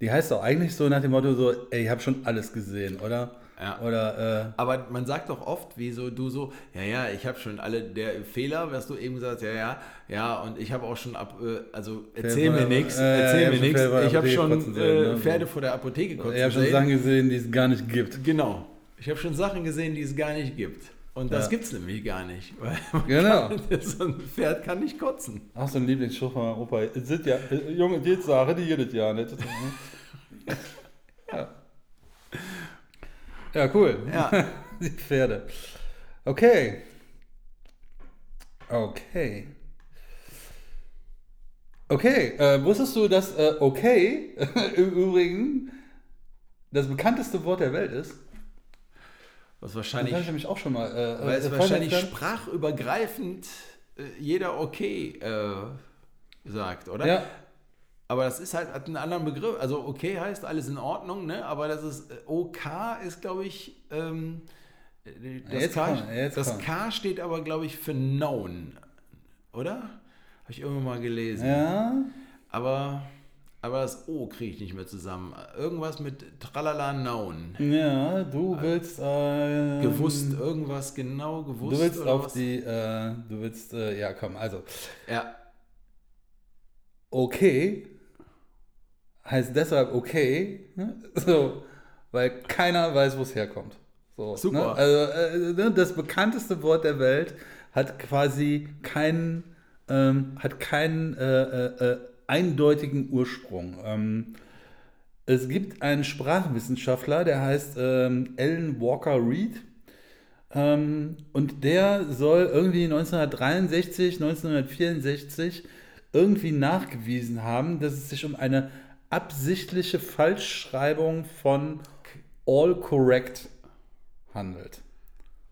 Die heißt doch eigentlich so nach dem Motto so, ey, ich habe schon alles gesehen, oder? Ja. Oder, äh, Aber man sagt doch oft, wie so du so, ja, ja, ich habe schon alle der Fehler, was du eben gesagt hast, ja, ja, ja, und ich habe auch schon ab, äh, also erzähl Pferde- mir nichts, äh, erzähl hab mir nichts. Ich habe schon sehen, äh, ne? Pferde vor der Apotheke kotzen ich habe schon. Sachen gesehen, die es gar nicht gibt. Genau. Ich habe schon Sachen gesehen, die es gar nicht gibt. Und das Ja. gibt es nämlich gar nicht. Genau. kann, so ein Pferd kann nicht kotzen. Ach, so ein Lieblingsspruch von meinem Opa. Es sind ja, äh, Junge, die Sache, die jedes Jahr nicht. ja. Ja, cool. Ja. Die Pferde. Okay. Okay. Okay, äh, wusstest du, dass äh, okay im Übrigen das bekannteste Wort der Welt ist? Was Das wahrscheinlich, habe ich nämlich auch schon mal. Äh, weil es äh, wahrscheinlich vorhin- sprachübergreifend äh, jeder okay äh, sagt, oder? Ja, Aber das ist halt hat einen anderen Begriff. Also okay heißt alles in Ordnung, ne? Aber das ist äh, OK ist, glaube ich, ähm, äh, das, Jetzt K, jetzt das. K steht aber, glaube ich, für known, oder? Habe ich irgendwann mal gelesen. ja. Aber, aber das O kriege ich nicht mehr zusammen. Irgendwas mit Tralala known. Ja, du willst. Äh, Gewusst, irgendwas genau gewusst. Du willst auf was? die. Äh, du willst. Äh, ja, komm, also. Ja, Okay heißt deshalb okay, ne? so, weil keiner weiß, wo es herkommt. So, Super. Ne? Also, äh, ne? das bekannteste Wort der Welt hat quasi keinen, ähm, hat keinen äh, äh, äh, eindeutigen Ursprung. Ähm, es gibt einen Sprachwissenschaftler, der heißt ähm, Alan Walker Reed. Ähm, und der soll irgendwie 1963, 1964 irgendwie nachgewiesen haben, dass es sich um eine absichtliche Falschschreibung von all correct handelt.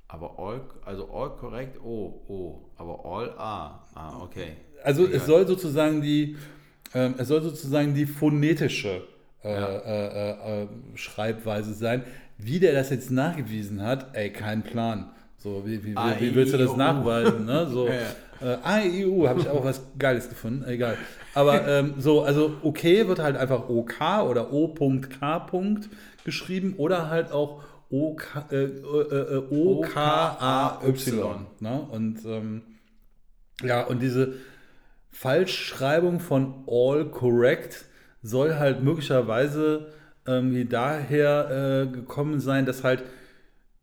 aber all, also all korrekt O, O. Aber all A. Ah, okay. Also Egal. es soll sozusagen die, ähm, es soll sozusagen die phonetische äh, Ja. äh, äh, äh, Schreibweise sein. Wie der das jetzt nachgewiesen hat, ey, kein Plan. So, wie, wie, wie, wie willst du das O, U. nachweisen? Ne? So, Ja, Äh, AIU habe ich auch was Geiles gefunden, egal. Aber ähm, so, also okay wird halt einfach OK oder O.K. geschrieben oder halt auch OK, äh, äh, äh, OKAY. Ne? Und ähm, ja, und diese Falschschreibung von all correct soll halt möglicherweise irgendwie daher äh, gekommen sein, dass halt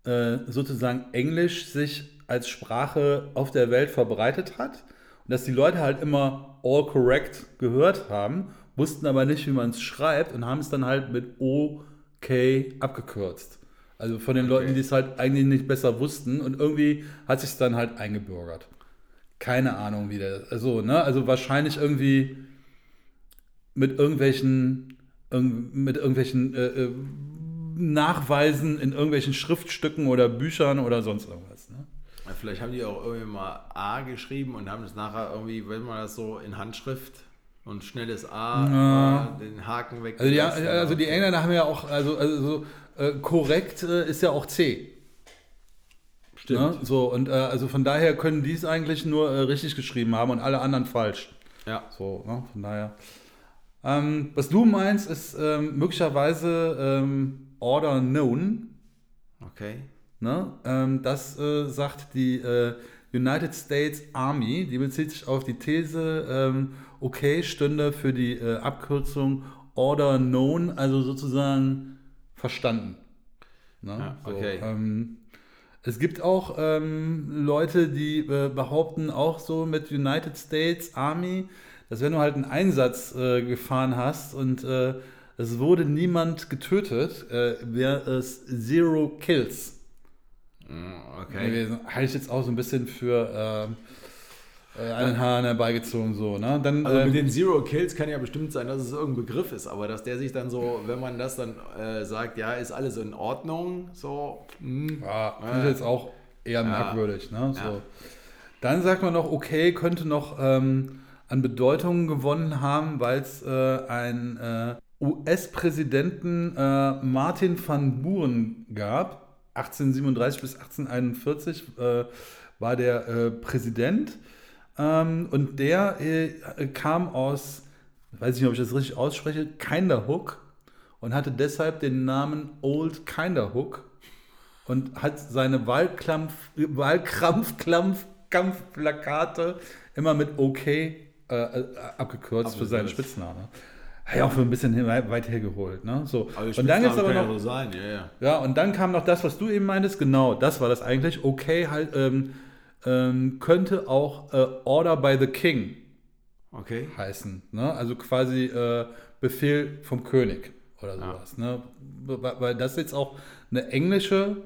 äh, sozusagen Englisch sich als Sprache auf der Welt verbreitet hat und dass die Leute halt immer all correct gehört haben, wussten aber nicht, wie man es schreibt und haben es dann halt mit OK abgekürzt. Also von den Leuten, die es halt eigentlich nicht besser wussten und irgendwie hat sich dann halt eingebürgert. Keine Ahnung, wie der, also, ne, also wahrscheinlich irgendwie mit irgendwelchen, irg- mit irgendwelchen äh, äh, Nachweisen in irgendwelchen Schriftstücken oder Büchern oder sonst irgendwas. Vielleicht haben die auch irgendwie mal A geschrieben und haben es nachher irgendwie, wenn man das so in Handschrift und schnelles A, Ja. äh, den Haken weg. Also die, also die Engländer haben ja auch, also, also so, äh, korrekt äh, ist ja auch C. Stimmt. Ne? So, und äh, also von daher können die es eigentlich nur äh, richtig geschrieben haben und alle anderen falsch. Ja. So, ne? von daher. Ähm, was du meinst, ist ähm, möglicherweise ähm, Order Known. Okay. Ne? Ähm, das äh, sagt die äh, United States Army, die bezieht sich auf die These, ähm, okay, stünde für die äh, Abkürzung Order Known, also sozusagen verstanden. Ne? Ja, okay. So, ähm, es gibt auch ähm, Leute, die äh, behaupten auch so mit United States Army, dass wenn du halt einen Einsatz äh, gefahren hast und äh, es wurde niemand getötet, äh, wäre es Zero Kills Okay. gewesen. Halte ich jetzt auch so ein bisschen für ähm, äh, einen Hahn herbeigezogen so. Ne? Dann, Also ähm, mit den Zero Kills kann ja bestimmt sein, dass es irgendein Begriff ist, aber dass der sich dann so, wenn man das dann äh, sagt, ja, ist alles in Ordnung, so, hm, Ja, finde ich Äh, jetzt auch eher merkwürdig. Ne? So. Ja. Dann sagt man noch, okay, könnte noch ähm, an Bedeutung gewonnen haben, weil es äh, ein äh, US-Präsidenten äh, Martin van Buren gab. 1837 bis 1841 äh, war der äh, Präsident. Ähm, und der äh, kam aus, weiß ich nicht, ob ich das richtig ausspreche, Kinderhook und hatte deshalb den Namen Old Kinderhook und hat seine Wahlkampf, Wahlkrampf, Kampfplakate immer mit OK äh, äh, abgekürzt für seinen Spitznamen. Ja auch für ein bisschen weit hergeholt. Ne? So. Also und dann gibt's aber noch, kann ja so sein, ja, ja. ja, und dann kam noch das, was du eben meintest, genau, das war das eigentlich. Okay, halt, ähm, ähm, könnte auch äh, Order by the King Okay. heißen. Ne? Also quasi äh, Befehl vom König oder sowas. Ne? Weil, das jetzt auch eine englische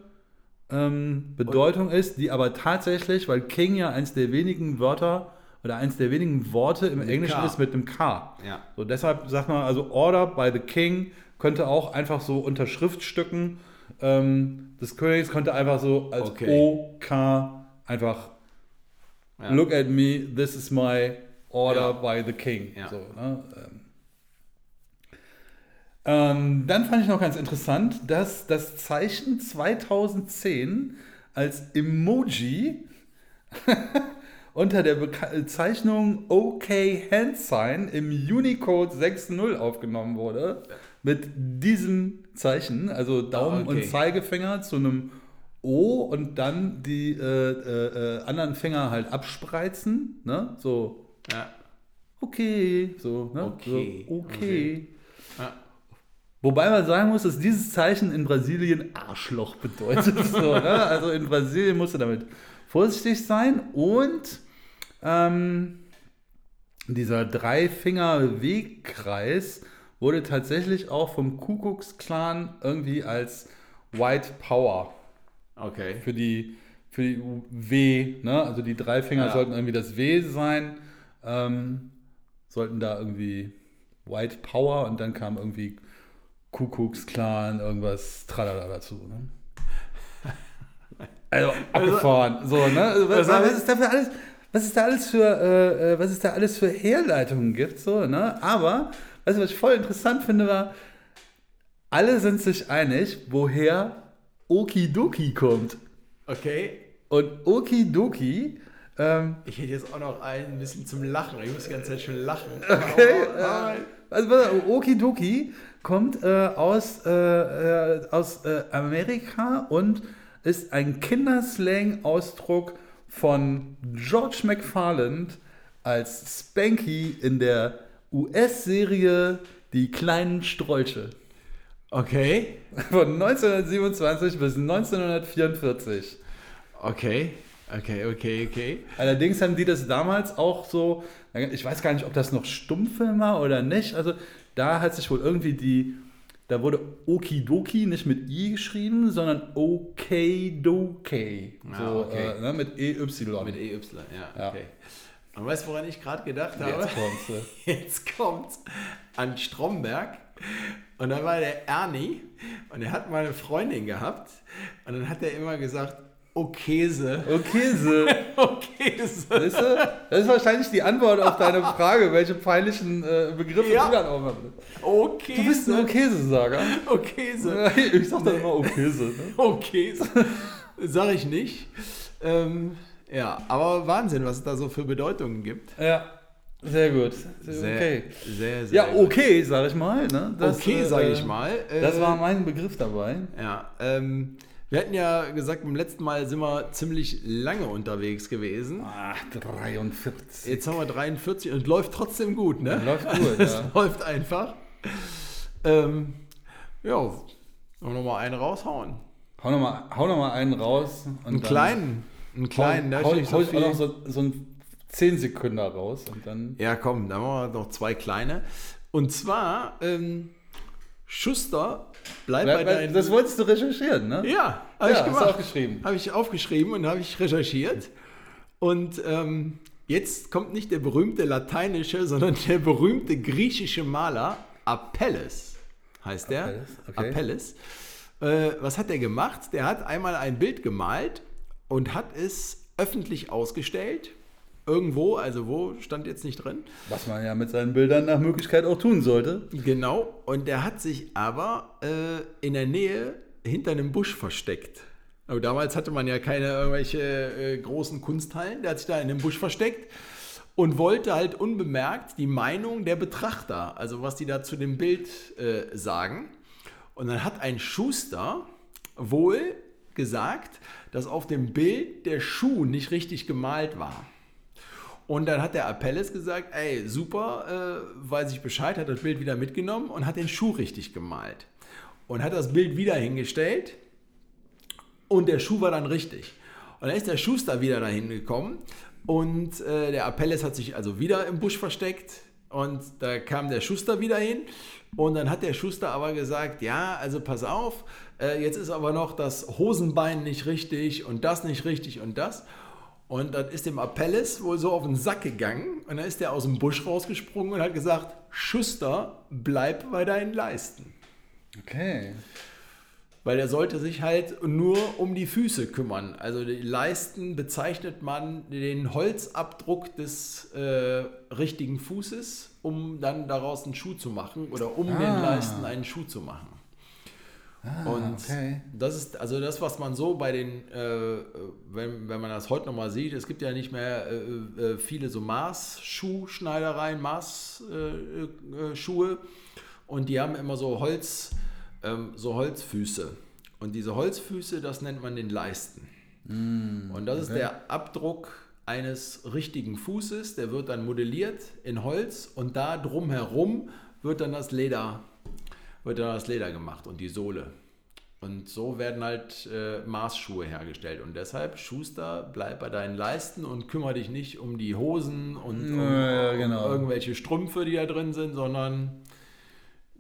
ähm, Bedeutung ist, die aber tatsächlich, weil King ja eins der wenigen Wörter oder eins der wenigen Worte im Mit Englischen K. ist mit einem K. Ja. So, deshalb sagt man, also Order by the King könnte auch einfach so unter Schriftstücken ähm, des Königs könnte einfach so als Okay. OK einfach Ja. Look at me, this is my order Ja. by the king. Ja. So, ne? ähm. Ähm, dann fand ich noch ganz interessant, dass das Zeichen 2010 als Emoji unter der Bezeichnung OK Hand Sign im Unicode 6.0 aufgenommen wurde. Mit diesem Zeichen, also Daumen Ah, okay. und Zeigefinger zu einem O und dann die äh, äh, äh, anderen Finger halt abspreizen. Ne? So, Ja. okay, so, ne? Okay, So, okay. Ja. Wobei man sagen muss, dass dieses Zeichen in Brasilien Arschloch bedeutet. so, ne? Also in Brasilien musst du damit vorsichtig sein und ähm, dieser Drei-Finger-Wegkreis wurde tatsächlich auch vom Kuckucksklan irgendwie als White Power Okay. für die, für die W, ne? Also die drei Finger Ja. sollten irgendwie das W sein, ähm, sollten da irgendwie White Power und dann kam irgendwie Kuckucksklan, irgendwas tralala dazu, ne? Also abgefahren. So, ne? Also, was, was ist da für alles, was ist da alles für, äh, äh, was es da alles für Herleitungen gibt, so, ne? Aber, weißt du, was ich voll interessant finde, war, alle sind sich einig, woher Okidoki kommt. Okay. Und Okidoki, ähm, Ich hätte jetzt auch noch ein bisschen zum Lachen. Ich muss die ganze Zeit schon lachen. okay, Aber- äh, also Okidoki kommt äh, aus, äh, äh, aus äh, Amerika und ist ein Kinderslang-Ausdruck von George McFarland als Spanky in der US-Serie Die kleinen Strolche. Okay. Von 1927 bis 1944. Okay. Okay, okay, okay. Allerdings haben die das damals auch so, ich weiß gar nicht, ob das noch Stummfilm war oder nicht. Also da hat sich wohl irgendwie die, da wurde Okidoki nicht mit I geschrieben, sondern Okidoki. Ah, so, okay. äh, ne, mit EY. Mit EY, ja, Ja. okay. Und weißt du, woran ich gerade gedacht habe? Jetzt kommt's. äh. Jetzt kommt's an Stromberg. Und da war der Ernie und er hat mal eine Freundin gehabt. Und dann hat er immer gesagt, Okese. Weißt du? Das ist wahrscheinlich die Antwort auf deine Frage, welche peinlichen äh, Begriffe Ja. du dann auch mal benutzt. Oh Du bist ein. Okesesager. Käse. Ich sag dann immer Okese. Ne? Käse. Sag ich nicht. Ähm, ja, aber Wahnsinn, was es da so für Bedeutungen gibt. Ja, sehr gut. Sehr, okay. sehr, sehr. Ja, gut. okay, sag ich mal. Ne? Das, okay, äh, sage ich mal. Das Äh, war mein Begriff dabei. Ja, ähm, wir hatten ja gesagt, beim letzten Mal sind wir ziemlich lange unterwegs gewesen. Ach, 43. Jetzt haben wir 43 und läuft trotzdem gut, ne? Läuft gut, Es ja. läuft einfach. Ähm, ja, wollen wir nochmal einen raushauen. Hau nochmal hau noch mal einen raus. Und Einen kleinen, einen kleinen, hau, da hau, nicht hau ich auch noch so, so ein 10 Sekunden raus und dann. Ja, komm, dann machen wir noch zwei kleine. Und zwar, ähm, Schuster, bleib, Bleib bei deinen... das wolltest du recherchieren, ne? Ja, habe Ja, ich gemacht. aufgeschrieben. Habe ich aufgeschrieben und habe ich recherchiert. Und ähm, jetzt kommt nicht der berühmte lateinische, sondern der berühmte griechische Maler Apelles, heißt der. Apelles, okay. Apelles. Äh, was hat er gemacht? Der hat einmal ein Bild gemalt und hat es öffentlich ausgestellt. Irgendwo, also wo, stand jetzt nicht drin. Was man ja mit seinen Bildern nach Möglichkeit auch tun sollte. Genau, und der hat sich aber äh, in der Nähe hinter einem Busch versteckt. Aber damals hatte man ja keine irgendwelche äh, großen Kunsthallen. Der hat sich da in einem Busch versteckt und wollte halt unbemerkt die Meinung der Betrachter, also was die da zu dem Bild äh, sagen. Und dann hat ein Schuster wohl gesagt, dass auf dem Bild der Schuh nicht richtig gemalt war. Und dann hat der Appelles gesagt, ey, super, äh, weiß ich Bescheid, hat das Bild wieder mitgenommen und hat den Schuh richtig gemalt. Und hat das Bild wieder hingestellt und der Schuh war dann richtig. Und dann ist der Schuster wieder dahin gekommen und äh, der Appelles hat sich also wieder im Busch versteckt und da kam der Schuster wieder hin und dann hat der Schuster aber gesagt, ja, also pass auf, äh, jetzt ist aber noch das Hosenbein nicht richtig und das nicht richtig und das. Und dann ist dem Appelles wohl so auf den Sack gegangen und dann ist der aus dem Busch rausgesprungen und hat gesagt, Schuster, bleib bei deinen Leisten. Okay. Weil er sollte sich halt nur um die Füße kümmern. Also die Leisten bezeichnet man den Holzabdruck des äh, richtigen Fußes, um dann daraus einen Schuh zu machen oder um Ah. den Leisten einen Schuh zu machen. Ah, Und okay. das ist also das, was man so bei den, äh, wenn, wenn man das heute nochmal sieht, es gibt ja nicht mehr äh, äh, viele so Maßschuhschneidereien, Maßschuhe äh, Schuhe. und die haben immer so Holz, ähm, so Holzfüße. Und diese Holzfüße, das nennt man den Leisten. und das ist okay. der Abdruck eines richtigen Fußes, der wird dann modelliert in Holz und da drumherum wird dann das Leder, wird dann das Leder gemacht und die Sohle. Und so werden halt äh, Maßschuhe hergestellt. Und deshalb, Schuster, bleib bei deinen Leisten und kümmere dich nicht um die Hosen und um, Ja, genau. um irgendwelche Strümpfe, die da drin sind, sondern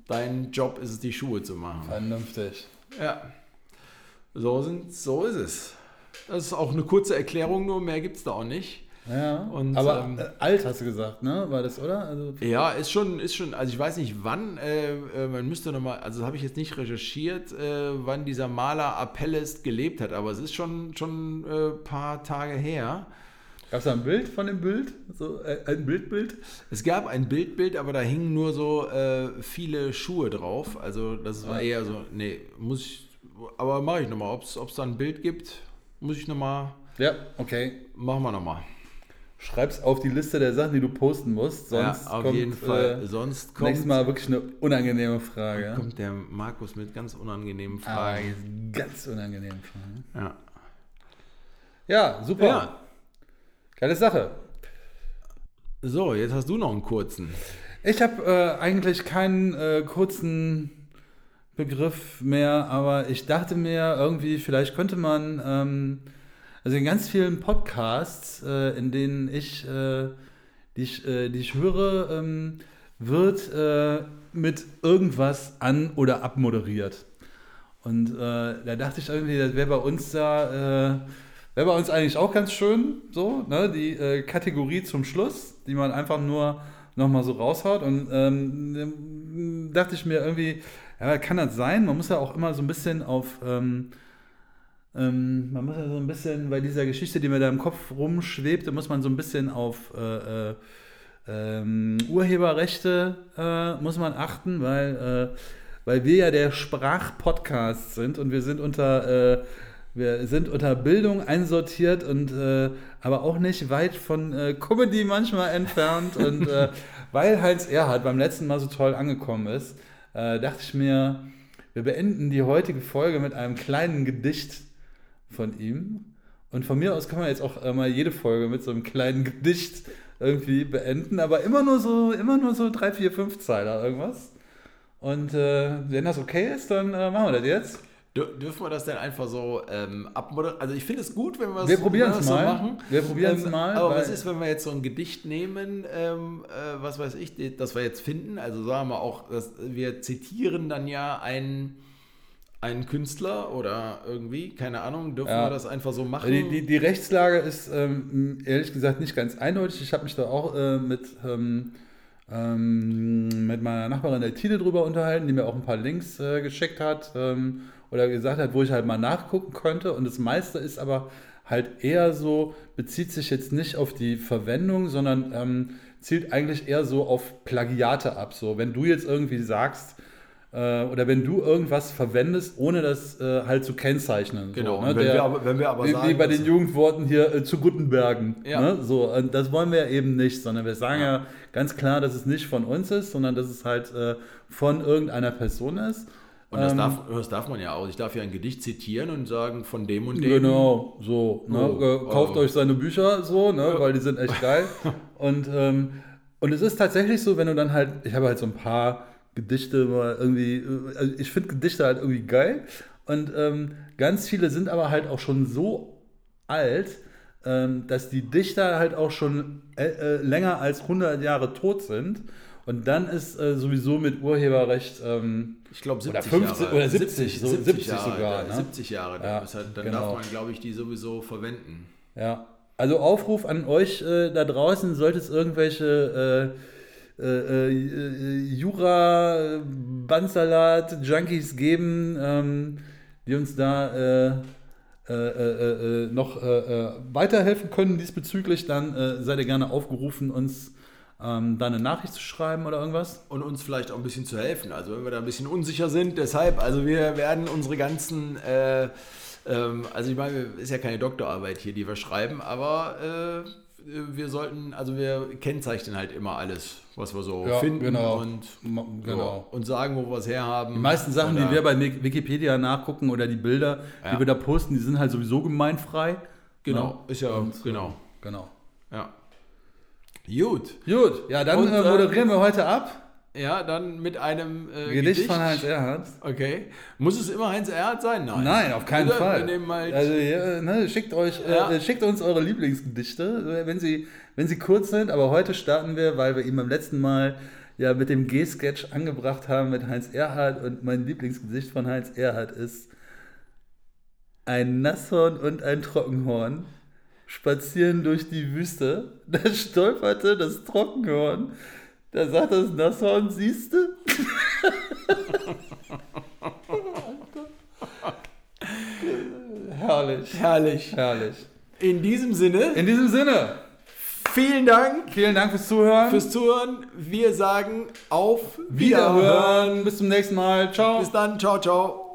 dein Job ist es, die Schuhe zu machen. Vernünftig. Ja, so, sind, so ist es. Das ist auch eine kurze Erklärung, nur mehr gibt es da auch nicht. Ja. Und, Aber ähm, äh, alt hast du gesagt, ne? War das, oder? Also, Ja, ist schon, ist schon, also ich weiß nicht wann, äh, äh, man müsste nochmal, also habe ich jetzt nicht recherchiert, äh, wann dieser Maler Apelles gelebt hat, aber es ist schon schon ein äh, paar Tage her. Gab es da ein Bild von dem Bild? So, äh, ein Bildbild? Es gab ein Bildbild, aber da hingen nur so äh, viele Schuhe drauf. Also das war Ah. eher so, nee, muss ich, aber mache ich nochmal. Ob es da ein Bild gibt, muss ich nochmal, Ja, okay. machen wir nochmal. Schreib's auf die Liste der Sachen, die du posten musst, sonst ja, auf kommt jeden Fall. Äh, Sonst kommt, nächstes Mal wirklich eine unangenehme Frage. kommt der Markus mit ganz unangenehmen Ah, Fragen. ganz unangenehme Frage. Ja. Ja, super. ja. Geile Sache. So, jetzt hast du noch einen kurzen. Ich habe äh, eigentlich keinen äh, kurzen Begriff mehr, aber ich dachte mir irgendwie, vielleicht könnte man, ähm, also in ganz vielen Podcasts, äh, in denen ich, äh, die ich, äh, die ich höre, ähm, wird äh, mit irgendwas an- oder abmoderiert. Und äh, da dachte ich irgendwie, das wäre bei uns da, äh, wäre bei uns eigentlich auch ganz schön, so, ne? die Kategorie zum Schluss, die man einfach nur nochmal so raushaut. Und ähm, dachte ich mir irgendwie, ja, kann das sein? Man muss ja auch immer so ein bisschen auf, ähm, ähm, man muss ja so ein bisschen bei dieser Geschichte, die mir da im Kopf rumschwebt, da muss man so ein bisschen auf äh, äh, ähm, Urheberrechte äh, muss man achten, weil, äh, weil wir ja der Sprachpodcast sind und wir sind unter, äh, wir sind unter Bildung einsortiert und äh, aber auch nicht weit von äh, Comedy manchmal entfernt. und äh, weil Heinz Erhardt beim letzten Mal so toll angekommen ist, äh, dachte ich mir, wir beenden die heutige Folge mit einem kleinen Gedicht von ihm. Und von mir aus kann man jetzt auch äh, mal jede Folge mit so einem kleinen Gedicht irgendwie beenden, aber immer nur so, immer nur so drei, vier, fünf Zeiler irgendwas. Und äh, wenn das okay ist, dann äh, machen wir das jetzt. Dür- Dürfen wir das denn einfach so ähm, abmoderieren? Also ich finde es gut, wenn wir es Wir wir mal. So machen. Wir probieren's ähm, mal, Aber was ist, wenn wir jetzt so ein Gedicht nehmen, ähm, äh, was weiß ich, das wir jetzt finden? Also sagen wir auch, dass wir zitieren dann ja einen, einen Künstler oder irgendwie, keine Ahnung, dürfen Ja. wir das einfach so machen? Die, die, die Rechtslage ist ähm, ehrlich gesagt nicht ganz eindeutig. Ich habe mich da auch äh, mit, ähm, ähm, mit meiner Nachbarin der Tine drüber unterhalten, die mir auch ein paar Links äh, geschickt hat ähm, oder gesagt hat, wo ich halt mal nachgucken könnte. Und das meiste ist aber halt eher so, bezieht sich jetzt nicht auf die Verwendung, sondern ähm, zielt eigentlich eher so auf Plagiate ab. So, wenn du jetzt irgendwie sagst, äh, oder wenn du irgendwas verwendest, ohne das äh, halt zu kennzeichnen. Genau, so, ne? wenn, Der- wir aber, wenn wir aber wie, sagen, wie bei den Jugendworten hier äh, zu Gutenbergen. Ja. Ne? So, und das wollen wir eben nicht, sondern wir sagen ja. Ja. ganz klar, dass es nicht von uns ist, sondern dass es halt äh, von irgendeiner Person ist. Und das, Ähm, darf, das darf man ja auch. Ich darf ja ein Gedicht zitieren und sagen, von dem und dem. Genau, so. Ne? Oh, Äh, Kauft oh. euch seine Bücher so, ne? weil die sind echt geil. und, ähm, und es ist tatsächlich so, wenn du dann halt, ich habe halt so ein paar Gedichte mal irgendwie, äh, also ich finde Gedichte halt irgendwie geil. Und ähm, ganz viele sind aber halt auch schon so alt, ähm, dass die Dichter halt auch schon äh, äh, länger als 100 Jahre tot sind. Und dann ist äh, sowieso mit Urheberrecht ähm, Ich glaube 70 Oder 50 Jahre. oder 70, so 70 Jahre, sogar, äh, ne? 70 Jahre. Ja, hat, dann genau. darf man, glaube ich, die sowieso verwenden. Ja, also Aufruf an euch äh, da draußen, sollte es irgendwelche äh, äh, Jura, Bandsalat, Junkies geben, ähm, die uns da äh, äh, äh, äh, noch weiterhelfen können diesbezüglich, dann seid ihr gerne aufgerufen, uns ähm, da eine Nachricht zu schreiben oder irgendwas. Und uns vielleicht auch ein bisschen zu helfen. Also wenn wir da ein bisschen unsicher sind, deshalb, also wir werden unsere ganzen, äh, ähm, also ich meine, ist ja keine Doktorarbeit hier, die wir schreiben, aber wir sollten, also wir kennzeichnen halt immer alles, was wir so Ja, finden genau. und, genau. ja, und sagen, wo wir es herhaben. Die meisten Sachen, Oder- die wir bei Wik- Wikipedia nachgucken oder die Bilder, die Ja. wir da posten, die sind halt sowieso gemeinfrei. Genau, Ne? ist ja, Und, genau. Genau. Ja. Gut. Gut, ja, dann Und, äh, äh, moderieren wir heute ab. Ja, dann mit einem äh, Gedicht, von Heinz Erhardt. Okay. Muss es immer Heinz Erhardt sein? Nein. Nein, auf keinen Oder Fall. Wir nehmen halt also, ja, ne, schickt, euch, Ja. äh, schickt uns eure Lieblingsgedichte, wenn sie, wenn sie kurz sind. Aber heute starten wir, weil wir ihn beim letzten Mal ja mit dem G-Sketch angebracht haben mit Heinz Erhardt. Und mein Lieblingsgedicht von Heinz Erhardt ist Ein Nasshorn und ein Trockenhorn spazieren durch die Wüste. Da stolperte das Trockenhorn. Da sagt das Nasshorn, siehste? Herrlich. herrlich. Herrlich. In diesem Sinne, In diesem Sinne, vielen Dank vielen Dank fürs Zuhören. fürs Zuhören. Wir sagen auf Wiederhören. Bis zum nächsten Mal. Ciao. Bis dann. Ciao, ciao.